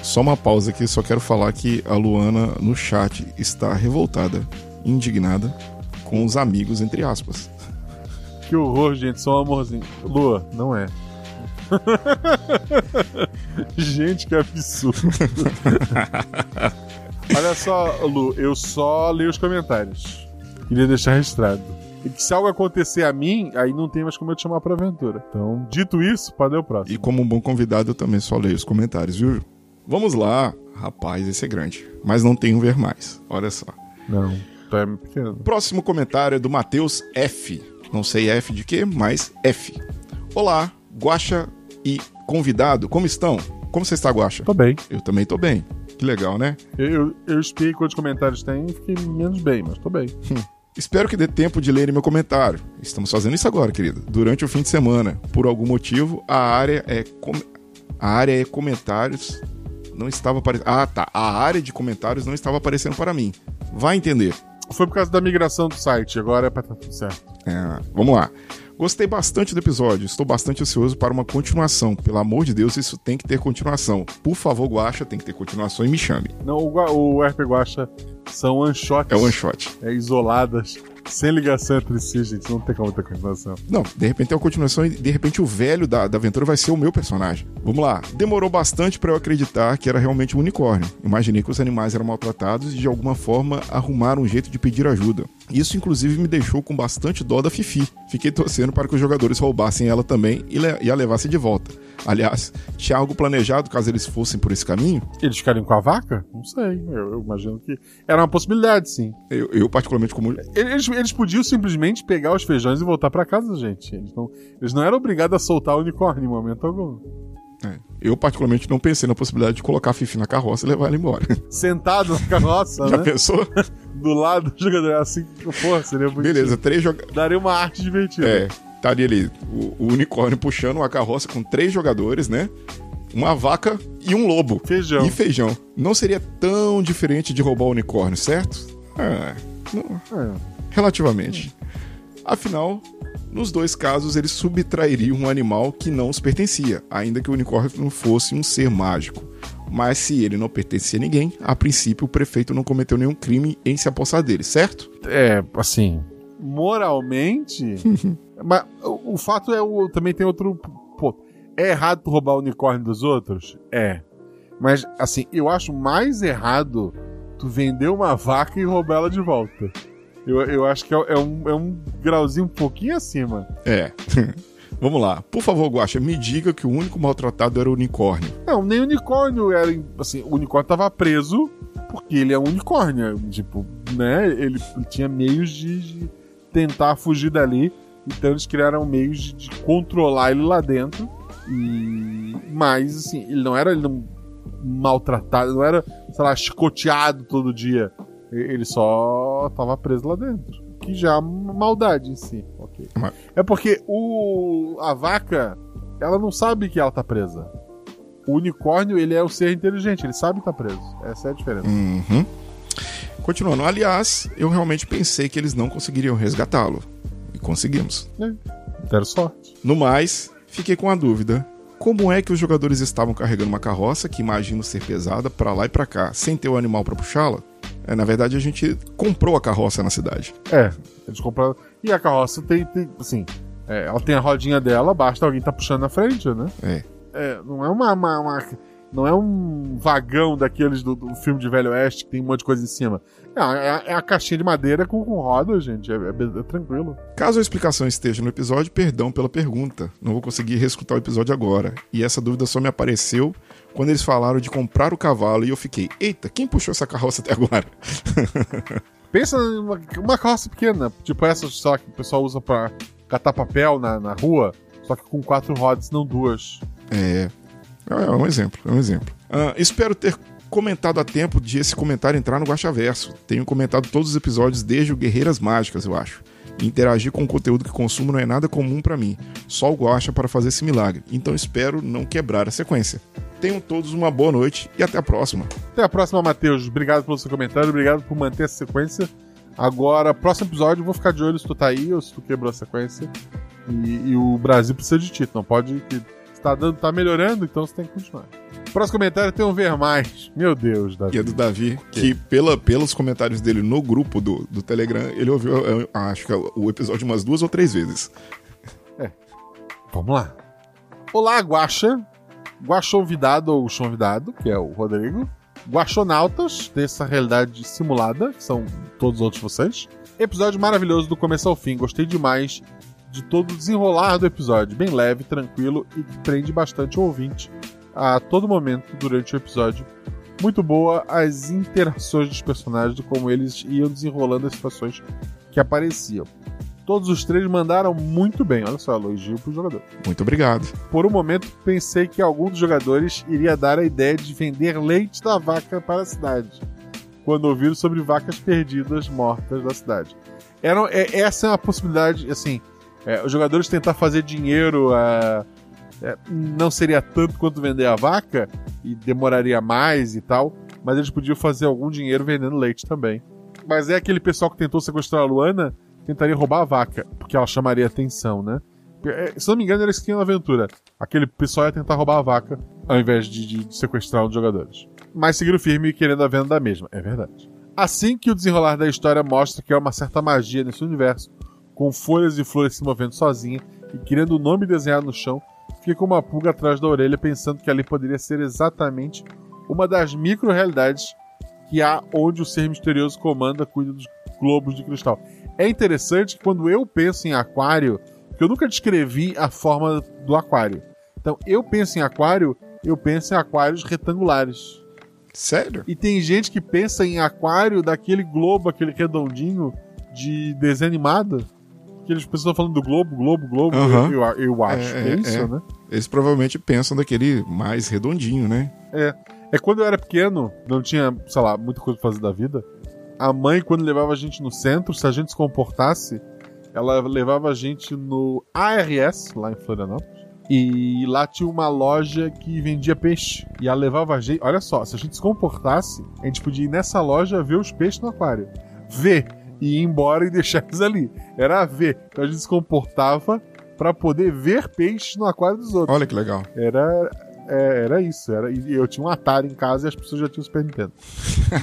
Só uma pausa aqui, só quero falar que a Luana no chat está revoltada, indignada com os amigos, entre aspas. Que horror, gente. Só um amorzinho. Lua, não é. gente, que absurdo. Olha só, Lu, eu só leio os comentários. Queria deixar registrado. E que se algo acontecer a mim, aí não tem mais como eu te chamar pra aventura. Então, dito isso, ler o próximo. E como um bom convidado, eu também só leio os comentários, viu? Vamos lá. Rapaz, esse é grande. Mas não um ver mais. Olha só. Não, tá pequeno. Próximo comentário é do Matheus F. Não sei F de quê, mas F. Olá, Guaxa e convidado, como estão? Como você está, Guaxa? Tô bem. Eu também tô bem. Que legal, né? Eu, eu, eu espiei quantos comentários tem e fiquei menos bem, mas tô bem. Espero que dê tempo de lerem meu comentário. Estamos fazendo isso agora, querido. Durante o fim de semana, por algum motivo, a área é com... a área é comentários não estava aparecendo. Ah, tá. A área de comentários não estava aparecendo para mim. Vai entender. Foi por causa da migração do site, agora é pra estar tudo certo. É, vamos lá. Gostei bastante do episódio, estou bastante ansioso para uma continuação. Pelo amor de Deus, isso tem que ter continuação. Por favor, Guaxa, tem que ter continuação e me chame. Não, o, o RP Guacha são one shots. É one shot. É, isoladas, sem ligação entre si, gente. Não tem como ter continuação. Não, de repente tem uma continuação e de repente o velho da, da aventura vai ser o meu personagem. Vamos lá. Demorou bastante para eu acreditar que era realmente um unicórnio. Imaginei que os animais eram maltratados e de alguma forma arrumaram um jeito de pedir ajuda. Isso inclusive me deixou com bastante dó da Fifi. Fiquei torcendo para que os jogadores roubassem ela também e, e a levassem de volta. Aliás, tinha algo planejado caso eles fossem por esse caminho? Eles ficarem com a vaca? Não sei. Eu, eu imagino que era uma possibilidade, sim. Eu, eu particularmente como Eles, eles podiam simplesmente pegar os feijões e voltar pra casa, gente. Eles não, eles não eram obrigados a soltar o unicórnio em momento algum. É. Eu, particularmente, não pensei na possibilidade de colocar a Fifi na carroça e levar ela embora. Sentado na carroça, Já né? pensou? Do lado do jogador. Assim, porra, seria muito. Beleza, três jogadores. Daria uma arte divertida. É, estaria ali o, o unicórnio puxando uma carroça com três jogadores, né? Uma vaca e um lobo. Feijão. E feijão. Não seria tão diferente de roubar o unicórnio, certo? É, não- É. relativamente. Afinal, nos dois casos eles subtrairiam um animal que não os pertencia, ainda que o unicórnio não fosse um ser mágico. Mas se ele não pertencia a ninguém, a princípio o prefeito não cometeu nenhum crime em se apossar dele, certo? É, assim. Moralmente. mas o, o fato é o. Também tem outro. Pô, é errado tu roubar o unicórnio dos outros? É. Mas, assim, eu acho mais errado tu vender uma vaca e roubar ela de volta. Eu, eu acho que é, é um, é um grauzinho um pouquinho acima. É. Vamos lá. Por favor, Guaxa, me diga que o único maltratado era o unicórnio. Não, nem unicórnio era. Assim, o unicórnio tava preso porque ele é um unicórnio. Tipo, né? Ele tinha meios de, de tentar fugir dali. Então eles criaram meios de, de controlar ele lá dentro. E. Mas, assim, ele não era ele não- maltratado, não era, sei lá, chicoteado todo dia. Ele só tava preso lá dentro. Que já é uma maldade em si. ok. Mas- É porque o. a vaca, ela não sabe que ela tá presa. O unicórnio, ele é um ser inteligente, ele sabe que tá preso. Essa é a diferença. Uhum. Continuando. Aliás, eu realmente pensei que eles não conseguiriam resgatá-lo. E conseguimos. Deram sorte. No mais, fiquei com a dúvida. Como é que os jogadores estavam carregando uma carroça, que imagino ser pesada, pra lá e pra cá, sem ter o animal pra puxá-la? É, na verdade, a gente comprou a carroça na cidade. É, eles compraram. E a carroça tem, tem assim, é, ela tem a rodinha dela, basta alguém tá puxando na frente, né? É. É, não é uma, uma- uma- não é um vagão daqueles do, do filme de Velho Oeste que tem um monte de coisa em cima. É, é, é a caixinha de madeira com, com roda, gente. É, é- é tranquilo. Caso a explicação esteja no episódio, perdão pela pergunta. Não vou conseguir reescutar o episódio agora. E essa dúvida só me apareceu quando eles falaram de comprar o cavalo e eu fiquei, eita, quem puxou essa carroça até agora? Pensa numa uma carroça pequena, tipo essa só que o pessoal usa pra catar papel na, na rua, só que com quatro rodas, não duas. É. É um exemplo, é um exemplo. Ah, espero ter comentado a tempo de esse comentário entrar no Guaxaverso. Tenho comentado todos os episódios desde o Guerreiras Mágicas, eu acho. Interagir com o conteúdo que consumo não é nada comum pra mim. Só o Guaxa para fazer esse milagre. Então espero não quebrar a sequência. Tenham todos uma boa noite e até a próxima. Até a próxima, Matheus. Obrigado pelo seu comentário, obrigado por manter essa sequência. Agora, próximo episódio, eu vou ficar de olho se tu tá aí ou se tu quebrou a sequência. E, e o Brasil precisa de ti, tu não pode. Que, tá, dando, tá melhorando, então você tem que continuar. Próximo comentário tem um ver mais. Meu Deus, Davi. E é do Davi, que pela, pelos comentários dele no grupo do, do Telegram, ele ouviu, eu acho que é o episódio umas duas ou três vezes. Vamos lá. Olá, Guaxa. Guaxonvidado ou Chonvidado, que é o Rodrigo. Guaxonautas, dessa realidade simulada, que são todos os outros vocês. Episódio maravilhoso do começo ao fim. Gostei demais de todo o desenrolar do episódio. Bem leve, tranquilo e que prende bastante o ouvinte a todo momento durante o episódio. Muito boa as interações dos personagens, como eles iam desenrolando as situações que apareciam. Todos os três mandaram muito bem. Olha só, elogio pro jogador. Muito obrigado. Por um momento, pensei que algum dos jogadores iria dar a ideia de vender leite da vaca para a cidade, quando ouviram sobre vacas perdidas mortas da cidade. Era, é- essa é uma possibilidade, assim, é, os jogadores tentar fazer dinheiro é, é, não seria tanto quanto vender a vaca, e demoraria mais e tal, mas eles podiam fazer algum dinheiro vendendo leite também. Mas é aquele pessoal que tentou sequestrar a Luana, tentaria roubar a vaca, porque ela chamaria atenção, né? É, Se não me engano, era isso que tinha na aventura. Aquele pessoal ia tentar roubar a vaca ao invés de, de- de sequestrar um dos jogadores. Mas seguiram firme querendo a venda da mesma. É verdade. Assim que o desenrolar da história mostra que há uma certa magia nesse universo, com folhas e flores se movendo sozinha e querendo o nome desenhado no chão, fica uma pulga atrás da orelha pensando que ali poderia ser exatamente uma das micro-realidades que há onde o ser misterioso comanda cuida dos globos de cristal. É interessante que quando eu penso em aquário, porque eu nunca descrevi a forma do aquário. Então, eu penso em aquário, eu penso em aquários retangulares. Sério? E tem gente que pensa em aquário daquele globo, aquele redondinho de desenho animado. Que eles pessoas estão falando do globo, globo, globo. Eu, eu, eu acho É, que é é, isso, é. né? Eles provavelmente pensam daquele mais redondinho, né? É. É quando eu era pequeno, não tinha, sei lá, muita coisa pra fazer da vida. A mãe, quando levava a gente no centro, se a gente se comportasse, ela levava a gente no ARS, lá em Florianópolis. E lá tinha uma loja que vendia peixe. E ela levava a gente. Olha só, se a gente se comportasse, a gente podia ir nessa loja ver os peixes no aquário. Ver e ir embora e deixar eles ali. Era ver. Então a gente se comportava pra poder ver peixes no aquário dos outros. Olha que legal. Era, é, era isso. Era, e eu tinha um Atari em casa e as pessoas já tinham o Super Nintendo.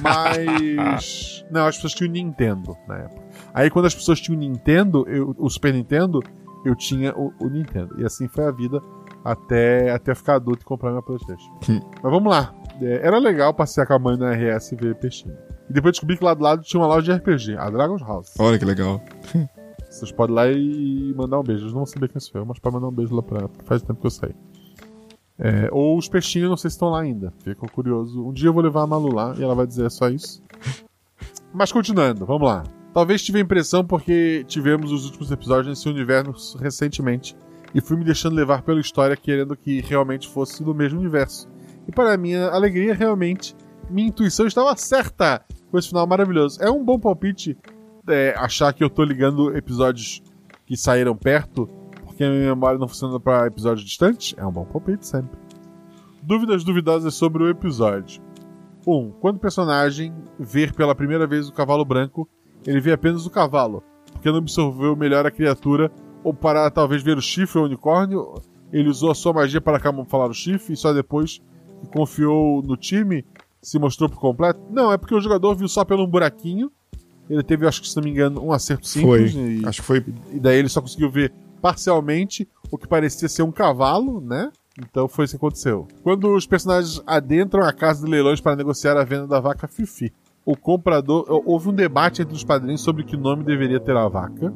Mas. não, as pessoas tinham o Nintendo na época. Aí quando as pessoas tinham o Nintendo, eu- o Super Nintendo, eu tinha o, o Nintendo. E assim foi a vida até, até ficar adulto e comprar minha Playstation. Mas vamos lá. É, era legal passear com a mãe na RS e ver peixinho. E depois descobri que lá do lado tinha uma loja de RPG, a Dragon's House. Olha que legal. Vocês podem ir lá e mandar um beijo. Eles não vão saber quem sou eu, mas pode mandar um beijo lá pra. Faz tempo que eu saí. É, ou os peixinhos, não sei se estão lá ainda. Fico curioso. Um dia eu vou levar a Malu lá e ela vai dizer só isso. Mas continuando, vamos lá. Talvez tive a impressão porque tivemos os últimos episódios nesse universo recentemente e fui me deixando levar pela história querendo que realmente fosse do mesmo universo. E para minha alegria, realmente, minha intuição estava certa com esse final maravilhoso. É um bom palpite é, achar que eu tô ligando episódios que saíram perto porque a minha memória não funciona para episódios distantes. É um bom palpite sempre. Dúvidas duvidosas sobre o episódio. 1. Um, quando o personagem ver pela primeira vez o cavalo branco, ele vê apenas o cavalo, porque não absorveu melhor a criatura, ou para talvez ver o chifre ou o unicórnio, ele usou a sua magia para camuflar o chifre e só depois confiou no time se mostrou por completo? Não, é porque o jogador viu só pelo um buraquinho. Ele teve, acho que se não me engano, um acerto Foi. simples. E, Acho que foi. e daí ele só conseguiu ver parcialmente o que parecia ser um cavalo, né? Então foi isso que aconteceu. Quando os personagens adentram a casa de leilões para negociar a venda da vaca Fifi, o comprador. Houve um debate entre os padrinhos sobre que nome deveria ter a vaca.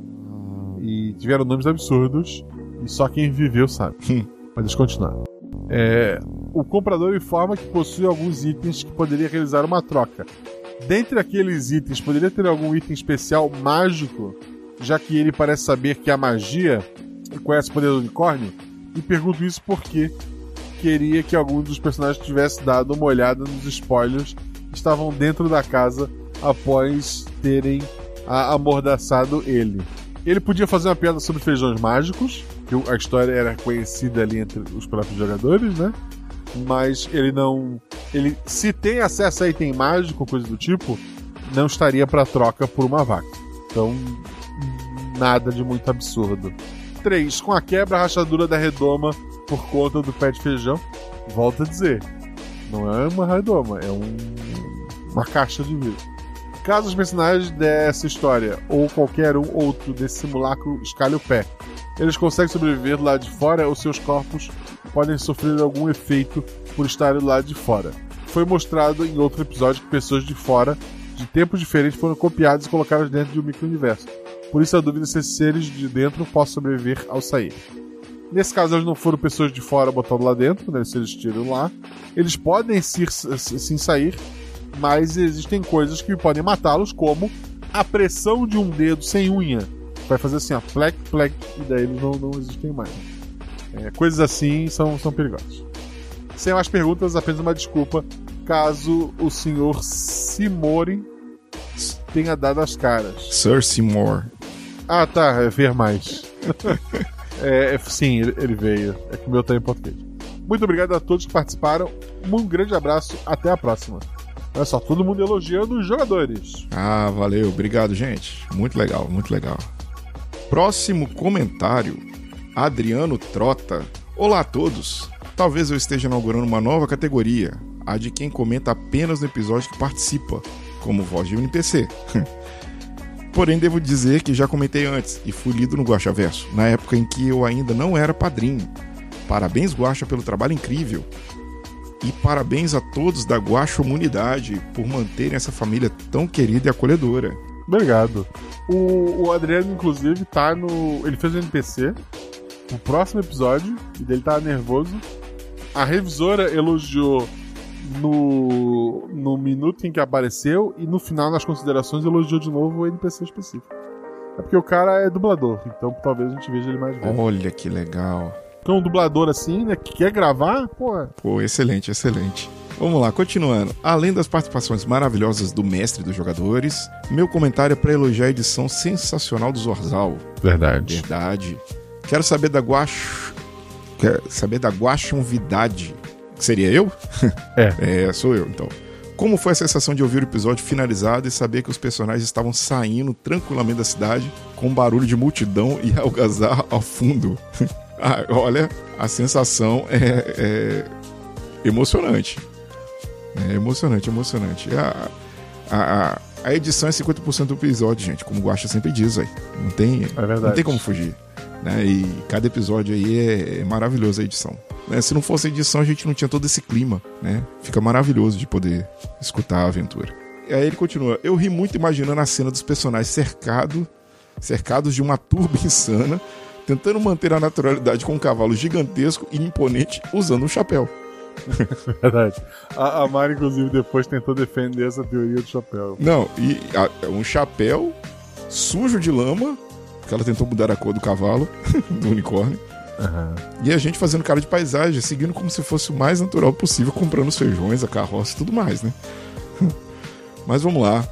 E tiveram nomes absurdos. E só quem viveu sabe. Mas deixa eu continuar. É, o comprador informa que possui alguns itens que poderia realizar uma troca. Dentre aqueles itens, poderia ter algum item especial mágico, já que ele parece saber que a magia conhece o poder do unicórnio? E pergunto isso porque queria que algum dos personagens tivesse dado uma olhada nos spoilers que estavam dentro da casa após terem amordaçado ele. Ele podia fazer uma piada sobre feijões mágicos, que a história era conhecida ali entre os próprios jogadores, né? Mas ele não. Ele, se tem acesso a item mágico, coisa do tipo, não estaria para troca por uma vaca. Então, nada de muito absurdo. 3. Com a quebra rachadura da redoma por conta do pé de feijão. Volto a dizer, não é uma redoma, é um, uma caixa de vidro. Caso os personagens dessa história ou qualquer um outro desse simulacro escalhe o pé, eles conseguem sobreviver lado de fora ou seus corpos podem sofrer algum efeito por estarem lado de fora. Foi mostrado em outro episódio que pessoas de fora, de tempos diferentes, foram copiadas e colocadas dentro de um micro-universo. Por isso a dúvida é se seres de dentro possam sobreviver ao sair. Nesse caso, eles não foram pessoas de fora botando lá dentro, né? Se eles tiram lá. Eles podem sim, sim sair, mas existem coisas que podem matá-los, como a pressão de um dedo sem unha. Vai fazer assim, ó, plec, plec, e daí eles não, não existem mais. É, coisas assim são, são perigosas. Sem mais perguntas, apenas uma desculpa caso o senhor Simori tenha dado as caras. Sir Seymour. Ah, tá, é ver mais. é, é, sim, ele, ele veio. É que o meu tá em português. Muito obrigado a todos que participaram. Um grande abraço, até a próxima. Olha só, todo mundo elogiando os jogadores. Ah, valeu. Obrigado, gente. Muito legal, muito legal. Próximo comentário. Adriano Trota. Olá a todos. Talvez eu esteja inaugurando uma nova categoria, a de quem comenta apenas no episódio que participa, como voz de NPC. Porém, devo dizer que já comentei antes e fui lido no Guaxa Verso, na época em que eu ainda não era padrinho. Parabéns, Guaxa, pelo trabalho incrível. E parabéns a todos da Guaxa Comunidade por manterem essa família tão querida e acolhedora. Obrigado. O, o Adriano, inclusive, tá no. Ele fez o NPC. O próximo episódio, e dele tá nervoso. A revisora elogiou no, no minuto em que apareceu e no final, nas considerações, elogiou de novo o NPC específico. É porque o cara é dublador, então talvez a gente veja ele mais vezes. Olha que legal. Que é um dublador assim, né? Que quer gravar, pô. Pô, excelente, excelente. Vamos lá, continuando. Além das participações maravilhosas do mestre dos jogadores, meu comentário é para elogiar a edição sensacional do Zorzal. Verdade. Verdade. Quero saber da Guax... Quero saber da Guaxonvidade. Seria eu? É. É, sou eu, então. Como foi a sensação de ouvir o episódio finalizado e saber que os personagens estavam saindo tranquilamente da cidade com barulho de multidão e algazarra ao fundo? Ah, olha, a sensação é, é emocionante. É emocionante, emocionante. A, a, a- edição é 50% do episódio, gente, como o Guaxa sempre diz, aí. Não tem, É não tem como fugir. Né? E cada episódio aí é, é maravilhoso a edição. né? Se não fosse a edição, a gente não tinha todo esse clima, né? Fica maravilhoso de poder escutar a aventura. E aí ele continua. Eu ri muito imaginando a cena dos personagens cercado, cercados de uma turba insana, tentando manter a naturalidade com um cavalo gigantesco e imponente usando um chapéu. Verdade. A, a Mari, inclusive, depois tentou defender essa teoria do chapéu. Não, e a- um chapéu sujo de lama, que ela tentou mudar a cor do cavalo, do unicórnio. E a gente fazendo cara de paisagem, seguindo como se fosse o mais natural possível, comprando os feijões, a carroça e tudo mais, né? Mas vamos lá.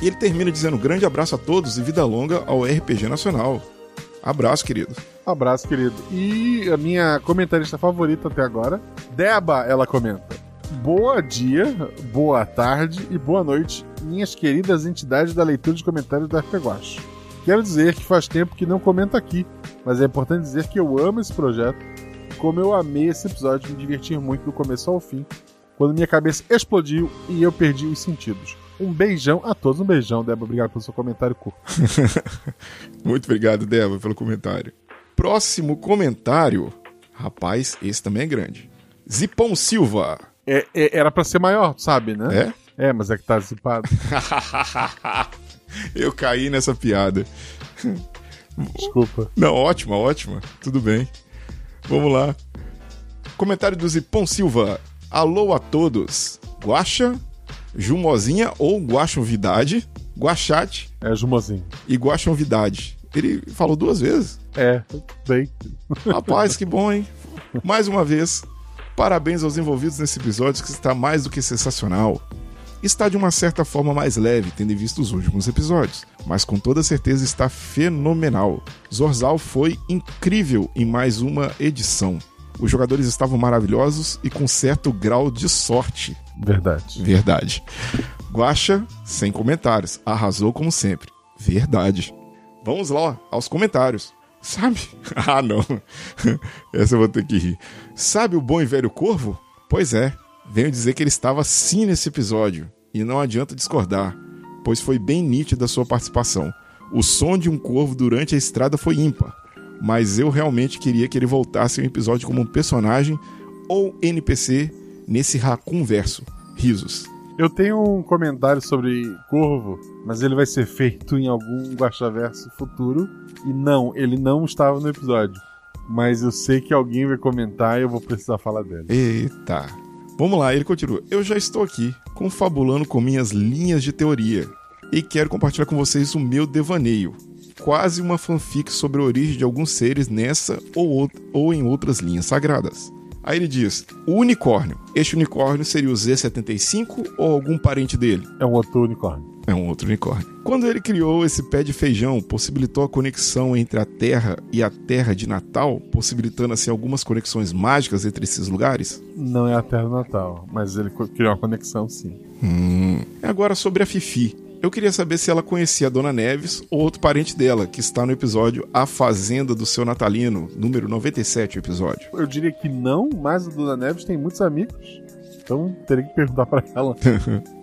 E ele termina dizendo: grande abraço a todos e vida longa ao RPG Nacional. Abraço, querido. Abraço, querido. E a minha comentarista favorita até agora, Deba, ela comenta. Boa dia, boa tarde e boa noite, minhas queridas entidades da leitura de comentários da RPGuache. Quero dizer que faz tempo que não comento aqui, mas é importante dizer que eu amo esse projeto, como eu amei esse episódio, me divertir muito do começo ao fim, quando minha cabeça explodiu e eu perdi os sentidos. Um beijão a todos, um beijão, Deba, obrigado pelo seu comentário curto. Muito obrigado, Deva, pelo comentário. Próximo comentário. Rapaz, esse também é grande. Zipão Silva. É- é- era pra ser maior, sabe, né? É? É, mas é que tá zipado. Eu caí nessa piada. Desculpa. Não, ótima, ótima. Tudo bem. Vamos lá. Comentário do Zipão Silva. Alô a todos. Guaxa, Jumozinha ou Guaxovidade, Guaxate É, Jumozinho. e Guaxovidade. Ele falou duas vezes. É, bem. Rapaz, que bom, hein? Mais uma vez, parabéns aos envolvidos nesse episódio que está mais do que sensacional. Está de uma certa forma mais leve, tendo em vista os últimos episódios, mas com toda certeza está fenomenal. Zorzal foi incrível em mais uma edição. Os jogadores estavam maravilhosos e com certo grau de sorte. Verdade. Verdade. Guaxa, sem comentários, arrasou como sempre. Verdade. Vamos lá, aos comentários. Sabe? Ah, não. Essa eu vou ter que rir. Sabe o bom e velho corvo? Pois é. Venho dizer que ele estava sim nesse episódio. E não adianta discordar, pois foi bem nítida a sua participação. O som de um corvo durante a estrada foi ímpar. Mas eu realmente queria que ele voltasse ao episódio como um personagem ou NPC nesse Raccoon verso. Risos. Eu tenho um comentário sobre Corvo, mas ele vai ser feito em algum Guaxaverso futuro. E não, ele não estava no episódio. Mas eu sei que alguém vai comentar e eu vou precisar falar dele. Eita. Vamos lá, ele continua. Eu já estou aqui, confabulando com minhas linhas de teoria. E quero compartilhar com vocês o meu devaneio. Quase uma fanfic sobre a origem de alguns seres nessa ou, ou em outras linhas sagradas. Aí ele diz: o unicórnio. Este unicórnio seria o Z75 ou algum parente dele? É um outro unicórnio. É um outro unicórnio. Quando ele criou esse pé de feijão, possibilitou a conexão entre a Terra e a Terra de Natal, possibilitando assim algumas conexões mágicas entre esses lugares? Não é a Terra do Natal, mas ele criou uma conexão sim. Hum. Agora sobre a Fifi. Eu queria saber se ela conhecia a Dona Neves ou outro parente dela, que está no episódio A Fazenda do Seu Natalino, número 97 o episódio. Eu diria que não, mas a Dona Neves tem muitos amigos. Então teria que perguntar pra ela.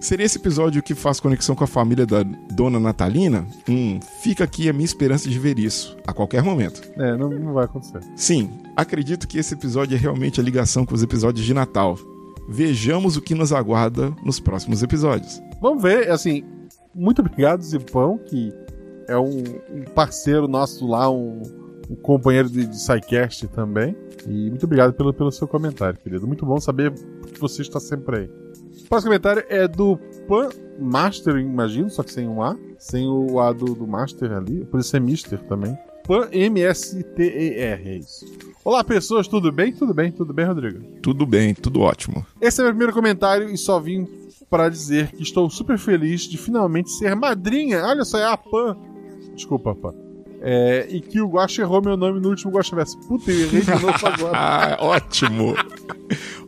Seria esse episódio que faz conexão com a família da Dona Natalina? Hum, fica aqui a minha esperança de ver isso, a qualquer momento. É, não, não vai acontecer. Sim, acredito que esse episódio é realmente a ligação com os episódios de Natal. Vejamos o que nos aguarda nos próximos episódios. Vamos ver, assim, muito obrigado, Zipão, que é um, um parceiro nosso lá, um, um companheiro de, de SciCast também. E muito obrigado pelo, pelo seu comentário, querido. Muito bom saber que você está sempre aí. O próximo comentário é do Pan Master, imagino, só que sem um A. Sem o A do, do Master ali. Por isso é Mister também. Pan M-S-T-E-R, é isso. Olá, pessoas, tudo bem? Tudo bem, tudo bem, Rodrigo? Tudo bem, tudo ótimo. Esse é meu primeiro comentário e só vim para dizer que estou super feliz de finalmente ser madrinha. Olha só, é a Pan. Desculpa, Pan. É, e que o Guacha errou meu nome no último Guacha Verso. Puta, eu errei de novo agora. Ah, ótimo.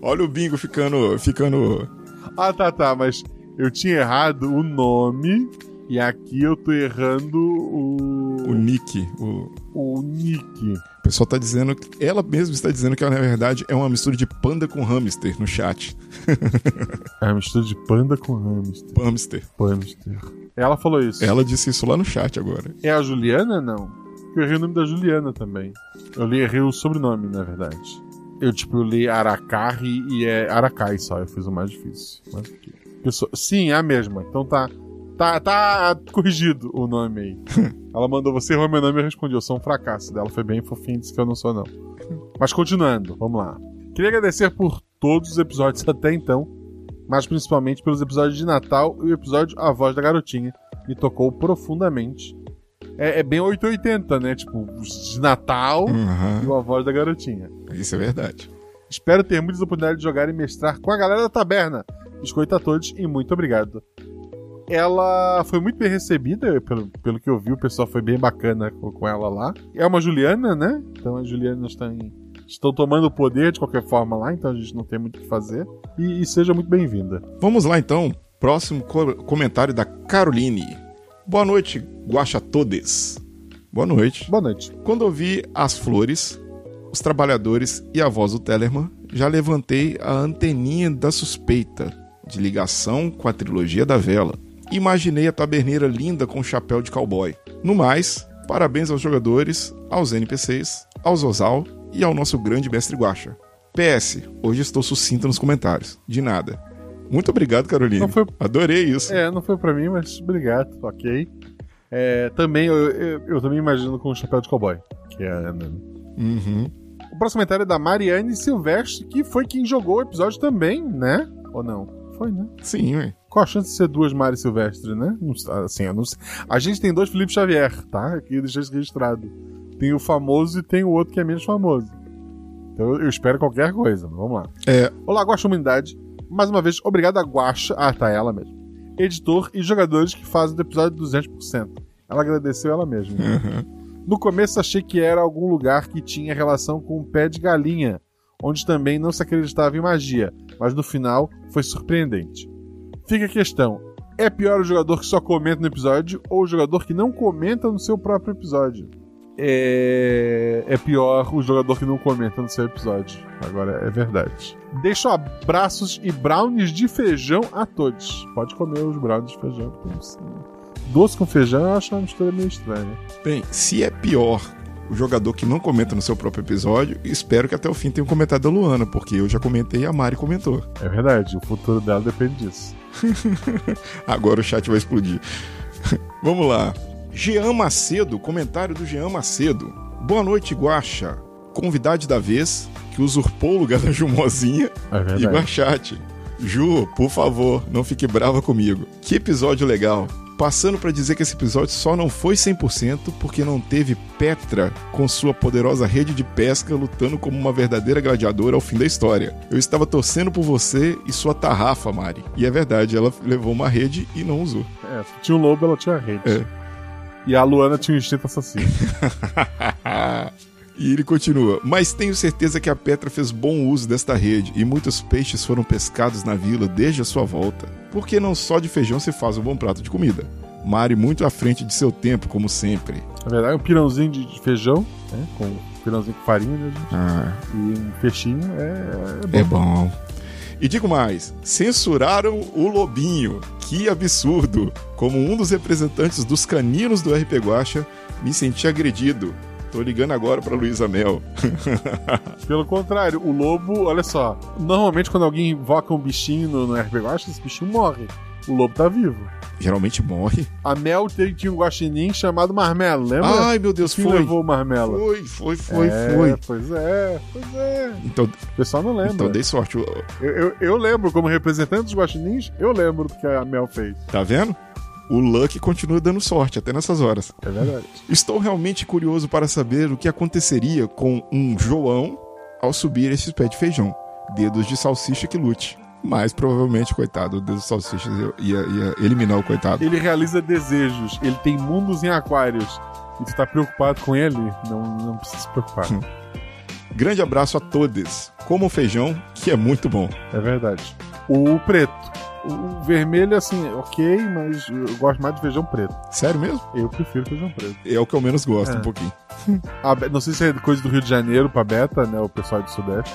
Olha o bingo ficando, ficando. Ah, tá, tá, mas eu tinha errado o nome e aqui eu tô errando o. O nick. O, o nick. o pessoal tá dizendo. que- Ela mesma está dizendo que ela, na verdade, é uma mistura de panda com hamster no chat. É uma mistura de panda com hamster. Hamster. Hamster. Ela falou isso. Ela disse isso lá no chat agora. É a Juliana, não? Eu errei o nome da Juliana também. Eu li, errei o sobrenome, na verdade. Eu, tipo, li Aracari e é Aracai só. Eu fiz o mais difícil. Mas, Sim, é a mesma. Então tá. Tá, tá corrigido o nome aí. Ela mandou você errou meu nome e eu respondi. Eu sou um fracasso dela. Foi bem fofinho, disse que eu não sou, não. Mas continuando, vamos lá. Queria agradecer por todos os episódios até então, mas principalmente pelos episódios de Natal e o episódio A Voz da Garotinha. Me tocou profundamente. É, é bem 880, né? Tipo, de Natal Uhum. e o A Voz da Garotinha. Isso é verdade. Espero ter muitas oportunidades de jogar e mestrar com a galera da taberna. Biscoito a todos e muito obrigado. Ela foi muito bem recebida, pelo, pelo que eu vi, o pessoal foi bem bacana com, com ela lá. É uma Juliana, né? Então as Julianas estão, estão tomando o poder de qualquer forma lá, então a gente não tem muito o que fazer. E, e seja muito bem-vinda. Vamos lá então. Próximo co- comentário da Caroline. Boa noite, guaxa todes. Boa noite. Boa noite. Quando ouvi as flores, os trabalhadores e a voz do Tellerman, já levantei a anteninha da suspeita de ligação com a trilogia da vela. Imaginei a taberneira linda com chapéu de cowboy. No mais, parabéns aos jogadores, aos NPCs, ao Zozal e ao nosso grande mestre Guacha. PS, hoje estou sucinta nos comentários. De nada. Muito obrigado, Caroline. Não foi- Adorei isso. É, não foi pra mim, mas obrigado, ok. É, também, eu, eu, eu também imagino com o chapéu de cowboy, que é a Ana. Uhum. O próximo comentário é da Mariane Silvestre, que foi quem jogou o episódio também, né? Ou não? Foi, né? Sim, ué. Qual a chance de ser duas Mari Silvestre, né? Não, assim, eu não sei. A gente tem dois Felipe Xavier, tá? Aqui deixei isso registrado. Tem o famoso e tem o outro que é menos famoso. Então eu, espero qualquer coisa, mas vamos lá. É, Olá, Guaxa Humanidade. Mais uma vez, obrigado a Guaxa. Ah, tá, ela mesmo. Editor e jogadores que fazem do episódio 200%. Ela agradeceu ela mesma. No começo achei que era algum lugar que tinha relação com o pé de galinha, onde também não se acreditava em magia, mas no final foi surpreendente. Fica a questão: é pior o jogador que só comenta no episódio ou o jogador que não comenta no seu próprio episódio? É, é pior o jogador que não comenta no seu episódio. Agora é verdade. Deixo abraços e brownies de feijão a todos. Pode comer os brownies de feijão. Doce com feijão eu acho uma mistura meio estranha. Bem, se é pior o jogador que não comenta no seu próprio episódio, espero que até o fim tenha um comentário da Luana, porque eu já comentei e a Mari comentou. É verdade, o futuro dela depende disso. Agora o chat vai explodir. Vamos lá. Jean Macedo, comentário do Jean Macedo. Boa noite, Guaxa. Convidade da vez, que usurpou o lugar da Jumozinha É e. Guachate. Ju, por favor, não fique brava comigo. Que episódio legal. Passando pra dizer que esse episódio só não foi 100% porque não teve Petra com sua poderosa rede de pesca lutando como uma verdadeira gladiadora ao fim da história. Eu estava torcendo por você e sua tarrafa, Mari. E é verdade, ela levou uma rede e não usou. É, tinha um lobo, ela tinha a rede. É. E a Luana tinha um instinto assassino. e ele continua: Mas tenho certeza que a Petra fez bom uso desta rede e muitos peixes foram pescados na vila desde a sua volta. Porque não só de feijão se faz um bom prato de comida. Mari muito à frente de seu tempo, como sempre. Na verdade, um pirãozinho de, feijão, né? Com um pirãozinho com farinha, né, gente? Ah, E um peixinho é, é bom. é bom. E digo mais: censuraram o Lobinho. Que absurdo! Como um dos representantes dos caninos do RP Guacha, me senti agredido. Tô ligando agora pra Luísa Mel. Pelo contrário, o lobo, olha só. Normalmente, quando alguém invoca um bichinho no, no RPG Guacha, esse bichinho morre. O lobo tá vivo. Geralmente morre. A Mel tinha um guaxinim chamado Marmelo, lembra? Ai, meu Deus, Quem foi. levou o Marmelo? Foi, foi, foi, É, foi. Pois é, pois é. Então, O pessoal não lembra. então dei sorte. Eu, eu, eu lembro, como representante dos guaxinins, eu lembro do que a Mel fez. Tá vendo? O Luck continua dando sorte até nessas horas. É verdade. Estou realmente curioso para saber o que aconteceria com um João ao subir esse pé de feijão. Dedos de salsicha que lute. Mas provavelmente, coitado, o dedo de salsicha ia, ia eliminar o coitado. Ele realiza desejos, ele tem mundos em aquários. E tu tá preocupado com ele? Não, não precisa se preocupar. Grande abraço a todos. Como o feijão, que é muito bom. É verdade. O preto. O vermelho, assim, ok, mas eu gosto mais de feijão preto. Sério mesmo? Eu prefiro feijão preto. É o que eu menos gosto, É. um pouquinho. A não sei se é coisa do Rio de Janeiro pra Beta, né? O pessoal do Sudeste.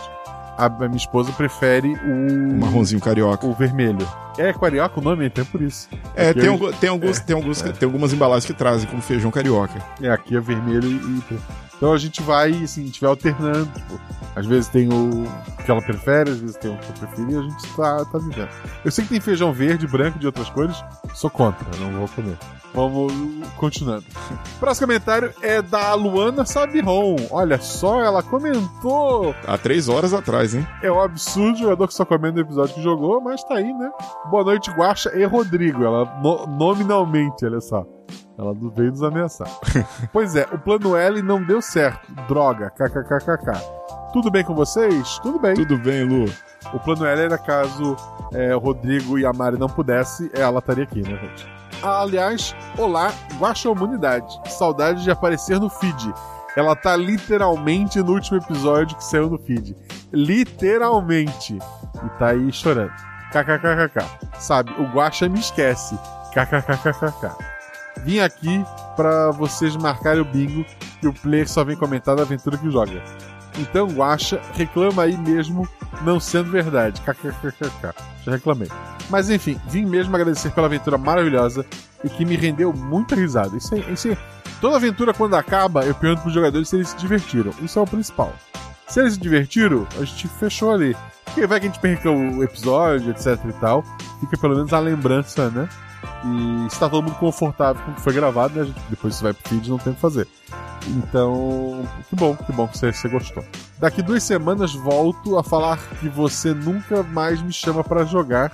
A, minha esposa prefere o. O marronzinho carioca. O vermelho. É carioca o nome, então é por isso. É, Aqui tem, eu- tem, alguns, tem, alguns, tem algumas embalagens que trazem como feijão carioca. É, aqui é vermelho e. e- Então a gente vai, assim, a gente vai alternando. Tipo, às vezes tem o que ela prefere, às vezes tem o que eu prefiro e a gente tá, tá vivendo. Eu sei que tem feijão verde, branco de outras cores, sou contra, não vou comer. Vamos continuando. Próximo comentário é da Luana Sabiron. Olha só, ela comentou. Há três horas atrás, hein? É um absurdo jogador que só comenta no episódio que jogou, mas tá aí, né? Boa noite, Guaxa e Rodrigo. Ela no- nominalmente, olha só. Ela veio nos ameaçar. pois é, o plano L não deu certo. Droga, kkkk. Tudo bem com vocês? Tudo bem. Tudo bem, Lu. O plano L era caso é, o Rodrigo e a Mari não pudesse, ela estaria aqui, né, gente? Ah, aliás, olá, Guaxa Humanidade. Saudade de aparecer no feed. Ela tá literalmente no último episódio que saiu no feed. Literalmente. E tá aí chorando. KKKKK. Sabe, o Guaxa me esquece. KKKKK. Vim aqui pra vocês marcarem o bingo que o player só vem comentar da aventura que joga. Então, Guaxa, reclama aí mesmo, não sendo verdade. KKKKK. Já reclamei. Mas enfim, vim mesmo agradecer pela aventura maravilhosa e que me rendeu muita risada. Isso é, isso é- Toda aventura, quando acaba, eu pergunto pros jogadores se eles se divertiram. Isso é o principal. Se eles se divertiram, a gente fechou ali. Porque vai que a gente perca o episódio, etc e tal. Fica pelo menos a lembrança, né? E se tá todo mundo confortável com o que foi gravado, né? Depois você vai pro feed não tem o que fazer. Então, que bom, que bom que você, você gostou. Daqui duas semanas volto a falar que você nunca mais me chama pra jogar.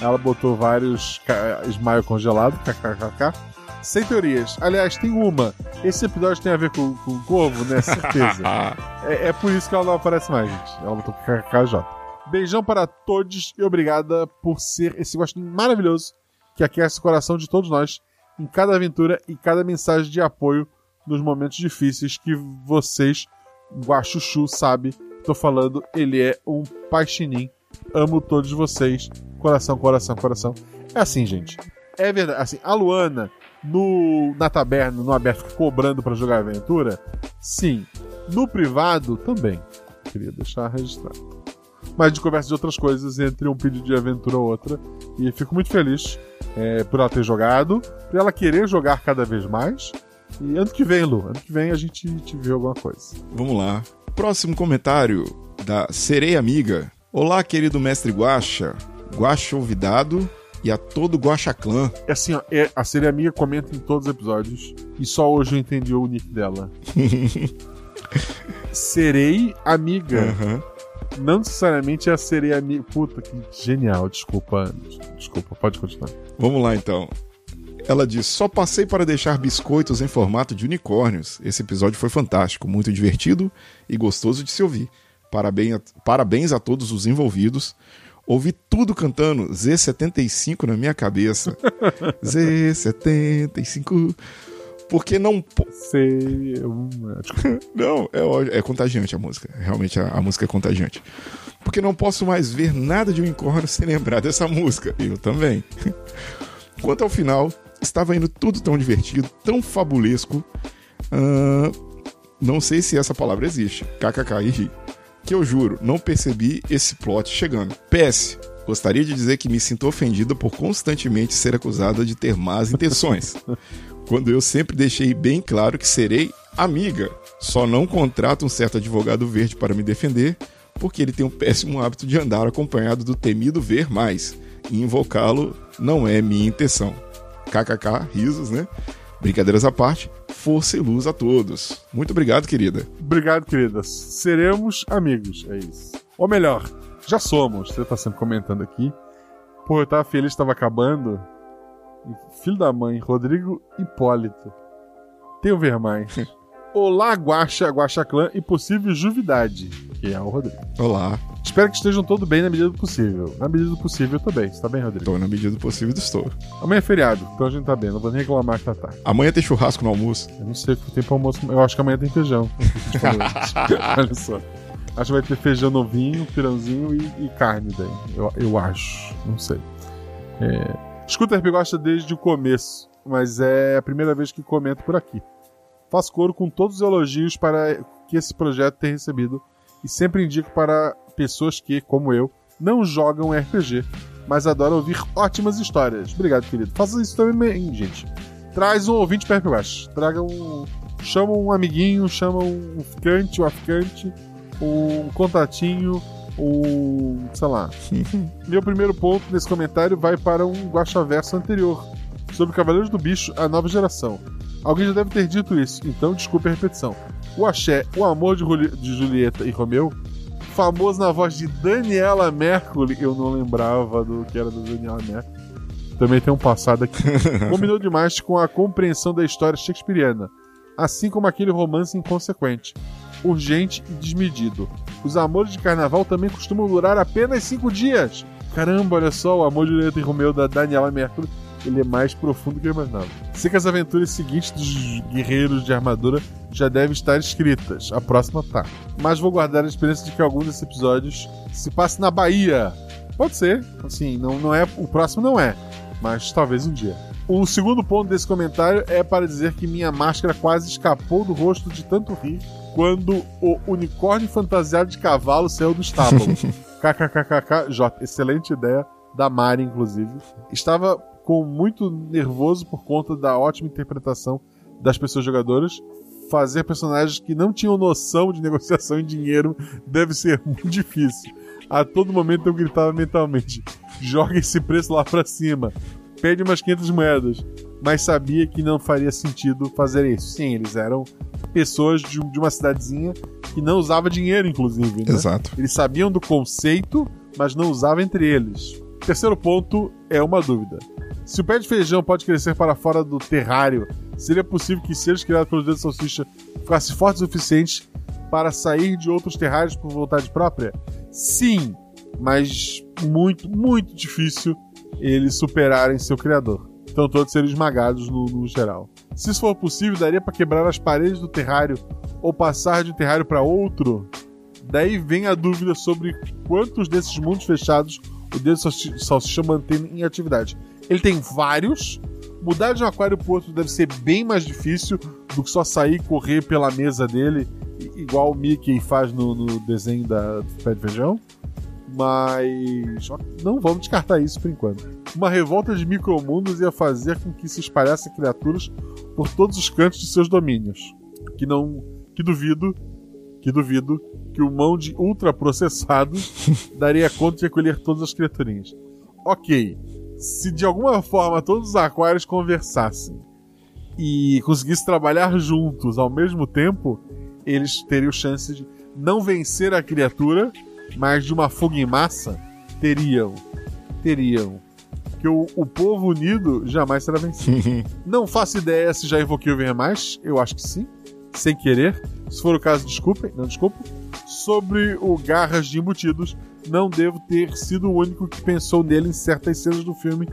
Ela botou vários smile congelado, kkkk. Sem teorias. Aliás, tem uma. Esse episódio tem a ver com, com o Corvo, né? Certeza. é, é por isso que ela não aparece mais, gente. Ela botou KKJ. Beijão para todos e obrigada por ser esse gostinho maravilhoso que aquece o coração de todos nós em cada aventura e cada mensagem de apoio nos momentos difíceis que vocês, Guaxuxu, sabe. Tô falando, ele é um paixinin. Amo todos vocês. Coração, coração, coração. É assim, gente. É verdade. Assim, a Luana, no, na taberna, no aberto, cobrando pra jogar aventura? Sim. No privado, também. Queria deixar registrado. Mas de conversa de outras coisas entre um pedido de aventura ou outra. E fico muito feliz é, por ela ter jogado, por ela querer jogar cada vez mais. E ano que vem, Lu, ano que vem a gente te vê alguma coisa. Vamos lá. Próximo comentário da Sereia Amiga. Olá, querido mestre Guaxa, Guaxa Olvidado e a todo Guaxa Clã. É assim, ó, é- a série amiga comenta em todos os episódios e só hoje eu entendi o nick dela. Serei amiga. Aham. Não necessariamente é a sereia amiga. Puta, que genial. Desculpa. Desculpa, pode continuar. Vamos lá então. Ela diz: Só passei para deixar biscoitos em formato de unicórnios. Esse episódio foi fantástico, muito divertido e gostoso de se ouvir. Parabéns a, parabéns a todos os envolvidos. Ouvi tudo cantando Z75 na minha cabeça. Z75. Porque não. Sei. Não, é, é contagiante a música. Realmente a, a música é contagiante. Porque não posso mais ver nada de unicórnio sem lembrar dessa música. Eu também. Quanto ao final, estava indo tudo tão divertido, tão fabulesco. ah, não sei se essa palavra existe. KKK e ri. Que eu juro, não percebi esse plot chegando. PS. Gostaria de dizer que me sinto ofendido por constantemente ser acusada de ter más intenções. quando eu sempre deixei bem claro que serei amiga. Só não contrato um certo advogado verde para me defender, porque ele tem um péssimo hábito de andar acompanhado do temido ver mais. E invocá-lo não é minha intenção. KKK, risos, né? Brincadeiras à parte, força e luz a todos. Muito obrigado, querida. Obrigado, queridas. Seremos amigos, é isso. Ou melhor, já somos. Você tá sempre comentando aqui. Pô, eu tava feliz, tava acabando. Filho da mãe, Rodrigo Hipólito. Tenho ver mais. Olá, Guaxa, Guaxa Clã e possível Juvidade, que é o Rodrigo. Olá, Espero que estejam todos bem na medida do possível. Na medida do possível, eu tô bem. Você tá bem, Rodrigo? tô na medida do possível estou. Amanhã é feriado, então a gente tá bem. Não vou nem reclamar que tá tarde. Amanhã tem churrasco no almoço. Eu não sei que tem pro almoço. Eu acho que amanhã tem feijão. Olha só. Acho que vai ter feijão novinho, pirãozinho e, e carne daí. Eu, eu acho. Não sei. É... Escuta RP gosta desde o começo, mas é a primeira vez que comento por aqui. Faço coro com todos os elogios para que esse projeto tem recebido e sempre indico para pessoas que, como eu, não jogam RPG, mas adoram ouvir ótimas histórias. Obrigado, querido. Faça isso também, gente. Traz um ouvinte para RPG. Traga um. Chama um amiguinho, chama um ficante, um aficante, um contatinho, um. sei lá. Meu primeiro ponto nesse comentário vai para um guachaverso anterior, sobre Cavaleiros do Bicho, a nova geração. Alguém já deve ter dito isso, então desculpe a repetição. O Axé, o amor de, Juli- de Julieta e Romeu, famoso na voz de Daniela Mercury, eu não lembrava do que era da Daniela Mercury. Também tem um passado aqui. Combinou demais com a compreensão da história shakespeariana, assim como aquele romance inconsequente, urgente e desmedido. Os amores de carnaval também costumam durar apenas cinco dias. Caramba, olha só, o amor de Julieta e Romeu da Daniela Mercury ele é mais profundo que eu imaginava. Sei que as aventuras seguintes dos guerreiros de armadura já devem estar escritas. A próxima tá. Mas vou guardar a experiência de que algum desses episódios se passe na Bahia. Pode ser. Assim, não, não é. O próximo não é. Mas talvez um dia. O segundo ponto desse comentário é para dizer que minha máscara quase escapou do rosto de tanto rir quando o unicórnio fantasiado de cavalo saiu do estábulo. KKKKK, J. Excelente ideia da Mari, inclusive. Estava com muito nervoso por conta da ótima interpretação das pessoas jogadoras. Fazer personagens que não tinham noção de negociação em dinheiro deve ser muito difícil. A todo momento eu gritava mentalmente: joga esse preço lá pra cima, pede umas 500 moedas. Mas sabia que não faria sentido fazer isso. Sim, eles eram pessoas de, uma cidadezinha que não usava dinheiro, inclusive. Né? Exato. Eles sabiam do conceito, mas não usavam entre eles. Terceiro ponto é uma dúvida. Se o pé de feijão pode crescer para fora do terrário, seria possível que seres criados pelos dedos de salsicha ficassem fortes o suficiente para sair de outros terrários por vontade própria? Sim, mas muito, muito difícil eles superarem seu criador. Então todos seriam esmagados no, no geral. Se isso for possível, daria para quebrar as paredes do terrário ou passar de um terrário para outro? Daí vem a dúvida sobre quantos desses mundos fechados o dedo de salsicha mantém em atividade. Ele tem vários. Mudar de um aquário pro outro deve ser bem mais difícil do que só sair e correr pela mesa dele, igual o Mickey faz no, no desenho da do Pé de Feijão. Mas não vamos descartar isso por enquanto. Uma revolta de micromundos ia fazer com que se espalhassem criaturas por todos os cantos de seus domínios. Que não. Que duvido. Que duvido que o mão de ultraprocessados daria conta de recolher todas as criaturinhas. Ok. Se de alguma forma todos os aquários conversassem e conseguissem trabalhar juntos ao mesmo tempo, eles teriam chance de não vencer a criatura, mas de uma fuga em massa, teriam. Teriam. Que o, o povo unido jamais será vencido. não faço ideia se já invoquei o Ver Mais, eu acho que sim, sem querer. Se for o caso, desculpem, não desculpa. Sobre o Garras de Embutidos, não devo ter sido o único que pensou nele em certas cenas do filme,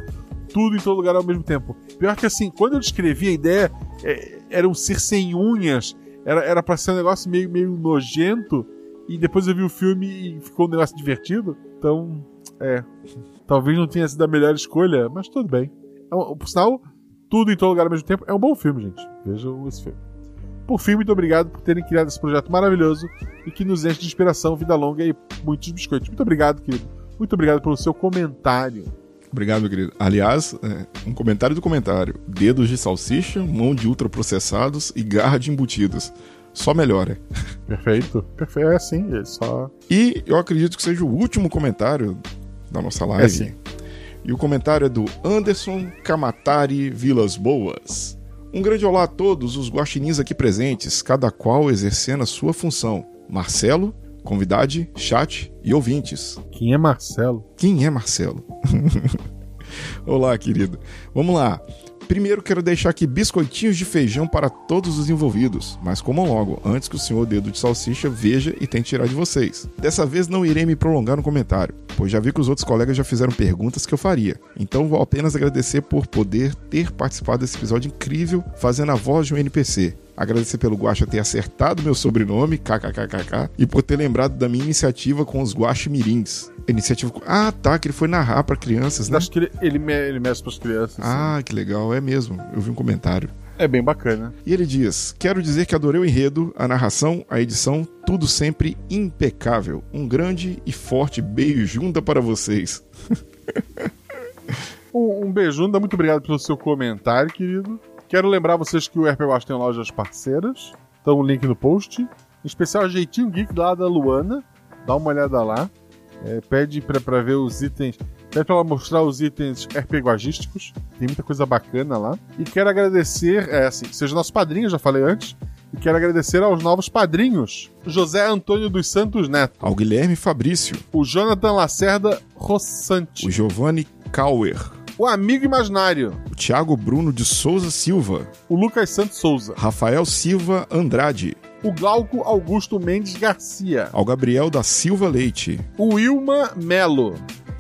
tudo em todo lugar ao mesmo tempo. Pior que assim, quando eu descrevi a ideia, é, era um ser sem unhas, era, era ser um negócio meio, meio nojento, e depois eu vi o filme e ficou um negócio divertido. Então, é. Talvez não tenha sido a melhor escolha, mas tudo bem. É por sinal, tudo em todo lugar ao mesmo tempo é um bom filme, gente. Vejam esse filme. Por fim, muito obrigado por terem criado esse projeto maravilhoso e que nos enche de inspiração, vida longa e muitos biscoitos. Muito obrigado, querido. Muito obrigado pelo seu comentário. Obrigado, meu querido. Aliás, é, um comentário do comentário: dedos de salsicha, mão de ultraprocessados e garra de embutidos. Só melhora. Perfeito. Perfeito. É assim, é só. E eu acredito que seja o último comentário da nossa live. É sim. E o comentário é do Anderson Kamatari Vilas Boas. Um grande olá a todos os guaxinins aqui presentes, cada qual exercendo a sua função. Marcelo, convidade, chat e ouvintes. Quem é Marcelo? Quem é Marcelo? Olá, querido. Vamos lá. Primeiro quero deixar aqui biscoitinhos de feijão para todos os envolvidos, mas comam logo, antes que o senhor dedo de salsicha veja e tente tirar de vocês. Dessa vez não irei me prolongar no comentário, pois já vi que os outros colegas já fizeram perguntas que eu faria. Então vou apenas agradecer por poder ter participado desse episódio incrível fazendo a voz de um NPC. Agradecer pelo Guaxa ter acertado meu sobrenome, kkkk, e por ter lembrado da minha iniciativa com os Guache Mirins. Iniciativa. Ah, tá, que ele foi narrar para crianças, né? Acho que ele, ele, me- ele mexe pras crianças. sim. Ah, que legal, é mesmo. Eu vi um comentário. É bem bacana. E ele diz: Quero dizer que adorei o enredo, a narração, a edição, tudo sempre impecável. Um grande e forte beijo junta para vocês. Um, um beijunda, muito obrigado pelo seu comentário, querido. Quero lembrar vocês que o RP tem lojas parceiras. Então o link no post. Em especial, Jeitinho Geek lá da Luana. Dá uma olhada lá. É, pede pra, pra ver os itens. Pede pra ela mostrar os itens RPGísticos. Tem muita coisa bacana lá. E quero agradecer, é assim, seja nosso padrinho, já falei antes. E quero agradecer aos novos padrinhos: José Antônio dos Santos Neto, Ao Guilherme Fabrício, o Jonathan Lacerda Rossante, o Giovanni Kauer, o Amigo Imaginário, o Thiago Bruno de Souza Silva, o Lucas Santos Souza, Rafael Silva Andrade, o Glauco Augusto Mendes Garcia, ao Gabriel da Silva Leite o Wilma Melo.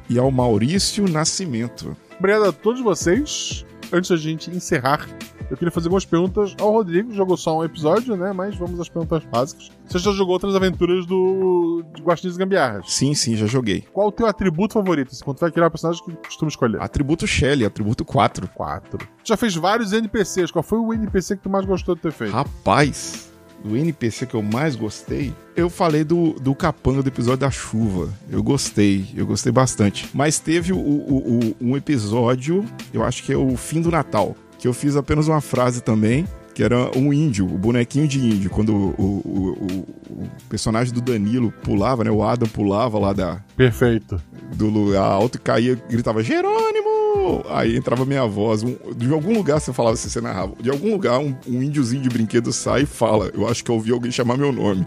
e ao Maurício Nascimento. Obrigado a todos vocês. Antes da gente encerrar, eu queria fazer algumas perguntas ao Rodrigo. Jogou só um episódio, né? Mas vamos às perguntas básicas. Você já jogou outras aventuras do de Guaxinins Gambiarras? Sim, sim, já joguei. Qual o teu atributo favorito? Assim, quando tu vai criar o personagem que costuma escolher? Atributo Shelly, atributo 4. 4. Tu já fez vários NPCs. Qual foi o NPC que tu mais gostou de ter feito? Rapaz, do NPC que eu mais gostei, eu falei do, do capanga do episódio da chuva. Eu gostei, eu gostei bastante. Mas teve o, o- o- um episódio, eu acho que é o fim do Natal, que eu fiz apenas uma frase também. Que era um índio, o bonequinho de índio. Quando o, o- o- o personagem do Danilo pulava, né? O Adam pulava lá da, Perfeito. do lugar alto e caía, gritava Jerônimo! Aí entrava minha voz. um- de algum lugar você falava, assim, você narrava. De algum lugar um, um índiozinho de brinquedo sai e fala. Eu acho que eu ouvi alguém chamar meu nome.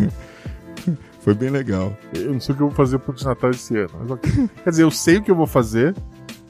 Foi bem legal. Eu não sei o que eu vou fazer pro Natal esse ano. Quer dizer, eu sei o que eu vou fazer,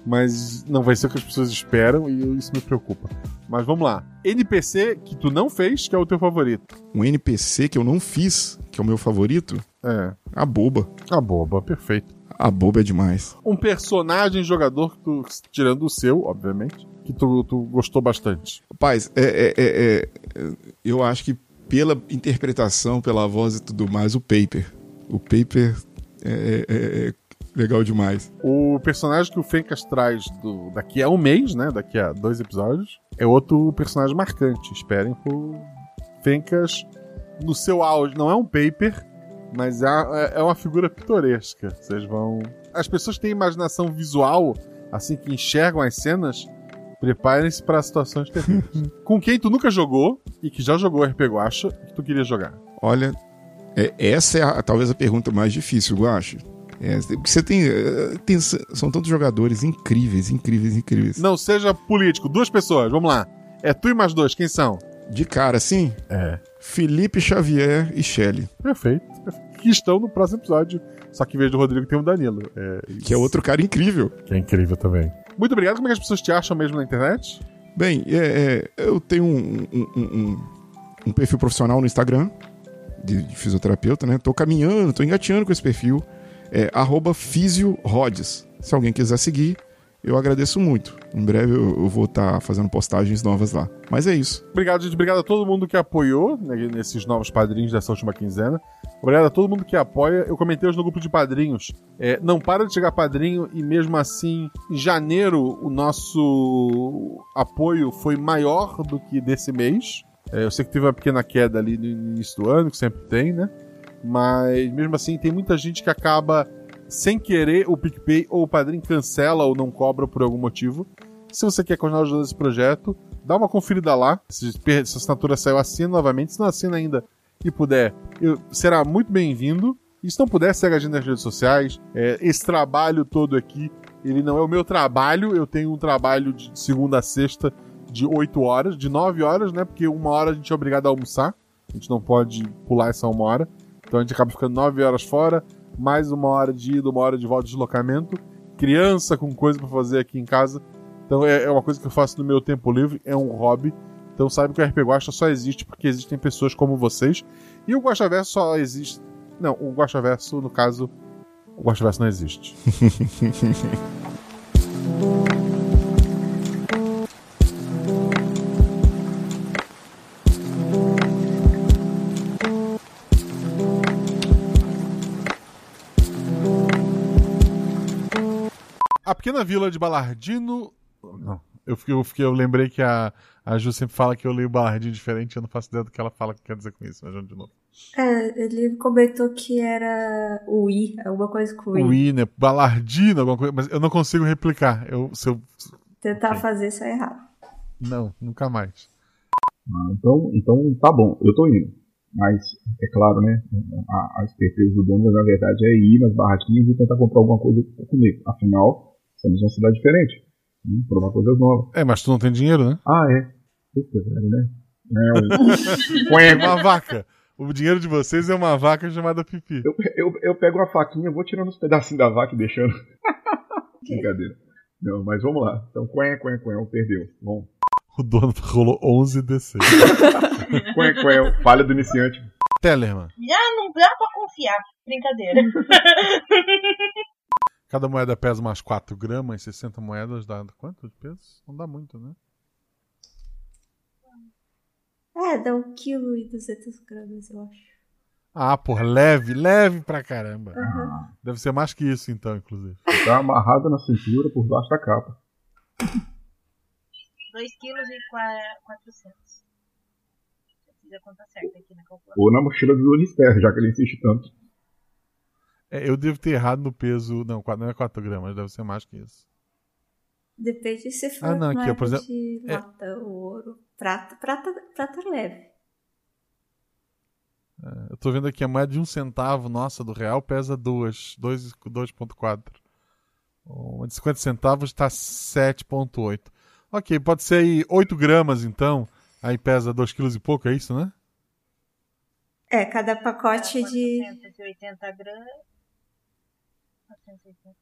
mas não vai ser o que as pessoas esperam e isso me preocupa. Mas vamos lá. NPC que tu não fez, que é o teu favorito. Um NPC que eu não fiz, que é o meu favorito, É. a boba. A boba, perfeito. A boba é demais. Um personagem jogador que tu, tirando o seu, obviamente, que tu, tu gostou bastante. Rapaz, é, é- é- é- eu acho que pela interpretação, pela voz e tudo mais, o Paper. O Paper é, é- é legal demais. O personagem que o Fencas traz do, daqui a um mês, né? Daqui a dois episódios, é outro personagem marcante. Esperem por Fencas no seu auge. Não é um paper, mas é, é uma figura pitoresca. Vocês vão. As pessoas que têm imaginação visual, assim que enxergam as cenas, preparem-se para situações terríveis. Com quem tu nunca jogou e que já jogou RP Guacha que tu queria jogar? Olha, é- essa é a- talvez a pergunta mais difícil, eu acho. É, porque você tem, é, tem- São tantos jogadores incríveis, incríveis, incríveis. Não seja político, duas pessoas, vamos lá. É tu e mais dois, quem são? De cara, assim, É. Felipe Xavier e Shelley, Perfeito. Que estão no próximo episódio. Só que em vez do Rodrigo tem o Danilo. É, que é outro cara incrível. que é incrível também. Muito obrigado. Como é que as pessoas te acham mesmo na internet? Bem, é, é, eu tenho um, um- um- um- um perfil profissional no Instagram de, de fisioterapeuta, né? Tô caminhando, tô engateando com esse perfil. É arroba fisiorods. Se alguém quiser seguir, eu agradeço muito. Em breve eu, eu vou estar fazendo postagens novas lá. Mas é isso. Obrigado, gente. Obrigado a todo mundo que apoiou né, nesses novos padrinhos dessa última quinzena. Obrigado a todo mundo que apoia. Eu comentei hoje no grupo de padrinhos. É, não para de chegar padrinho e mesmo assim, em janeiro, o nosso apoio foi maior do que desse mês. É, eu sei que teve uma pequena queda ali no início do ano, que sempre tem, né? Mas mesmo assim, tem muita gente que acaba sem querer o PicPay ou o padrinho cancela ou não cobra por algum motivo. Se você quer continuar ajudando esse projeto, dá uma conferida lá. Se a assinatura saiu, assina novamente. Se não assina ainda e puder, eu- será muito bem-vindo. E se não puder, segue a gente nas redes sociais. É, esse trabalho todo aqui, ele não é o meu trabalho. Eu tenho um trabalho de segunda a sexta de 8 horas, de 9 horas, né? Porque uma hora a gente é obrigado a almoçar. A gente não pode pular essa uma hora. Então a gente acaba ficando 9 horas fora, mais uma hora de ida, uma hora de volta de deslocamento. criança, com coisa pra fazer aqui em casa. Então é, é uma coisa que eu faço no meu tempo livre, é um hobby. Então sabe que o RP Guacha só existe porque existem pessoas como vocês. E o Guacha Verso só existe. Não, o Guacha Verso, no caso, o Guacha Verso não existe. A pequena vila de Balardino. Não. Eu, fiquei, eu, fiquei, eu lembrei que a, a Ju sempre fala que eu leio Balardino diferente, eu não faço ideia do que ela fala que quer dizer com isso, mas vamos de novo. É, ele comentou que era o I, alguma coisa com o I. O I, né? Balardino, alguma coisa, mas eu não consigo replicar. Eu, se eu... Tentar Ok. fazer isso é errado. Não, nunca mais. Ah, então, então tá bom, eu tô indo. Mas, é claro, né? A, a esperteza do dono, na verdade, é ir nas barraquinhas e tentar comprar alguma coisa comer. Afinal, estamos numa cidade diferente. Né? Provar coisas novas. É, mas tu não tem dinheiro, né? Ah, é. Eita, velho, né? É uma vaca. O dinheiro de vocês é uma vaca chamada Pipi. Eu, eu, eu pego a faquinha, vou tirando os pedacinhos da vaca e deixando. Brincadeira. Não, mas vamos lá. Então, quen, quen, quen, perdeu. Bom. O dono rolou 11 DC. quen, quen, falha do iniciante. Tellerman. Já não dá pra confiar. Brincadeira. Cada moeda pesa umas 4 gramas, 60 moedas dá quanto de peso? Não dá muito, né? É, dá 1 kg e 200 gramas, eu acho. Ah, por leve, leve pra caramba. Aham. Deve ser mais que isso, então, inclusive. Tá amarrado na cintura por baixo da capa. 2 quilos e qua- 400. Eu fiz a conta certa aqui na calculadora. Ou na mochila do Unister, já que ele insiste tanto. É, eu devo ter errado no peso. Não, não é 4 gramas, deve ser mais que isso. Depende se for Ah, não, aqui, por exemplo, de é- lata, ouro, prata, prata, prata leve. É, eu tô vendo aqui a moeda de um centavo nossa do real pesa 2, 2,4. Uma de 50 centavos tá 7,8. Ok, pode ser aí 8 gramas então. Aí pesa 2 quilos e pouco, é isso, né? É, cada pacote de. 480 gramas. 480.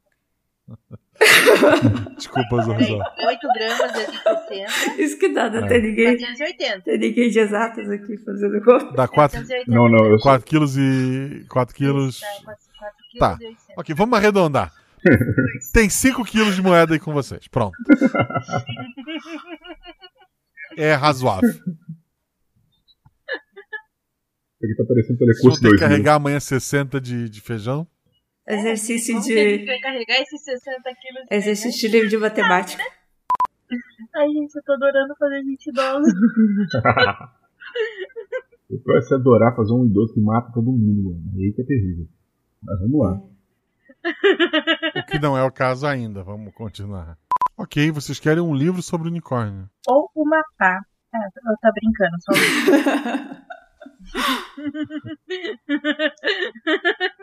Desculpa, Zorzó. 8 gramas vezes 60. Isso que dá, não É. tem ninguém. 480. Tem ninguém de exatas aqui fazendo conta. Dá 4, Não, não, eu sou- 4 quilos e. 4 quilos. Tá. Ok, vamos arredondar. Tem 5 quilos de moeda aí com vocês. Pronto. É razoável. Aqui tá parecendo Vocês vão telecurso ter que 2000. carregar amanhã 60 de, de feijão. Exercício Vamos ter de. que carregar esses 60 quilos. de Exercício de livro de matemática. Ai, gente, eu tô adorando fazer gente idosa. Vai se adorar fazer um idoso que mata todo mundo, mano. Aí que é terrível. Mas vamos lá. O que não é o caso ainda. Vamos continuar. Ok, vocês querem um livro sobre unicórnio. Ou uma pá. Ah, eu tô brincando, só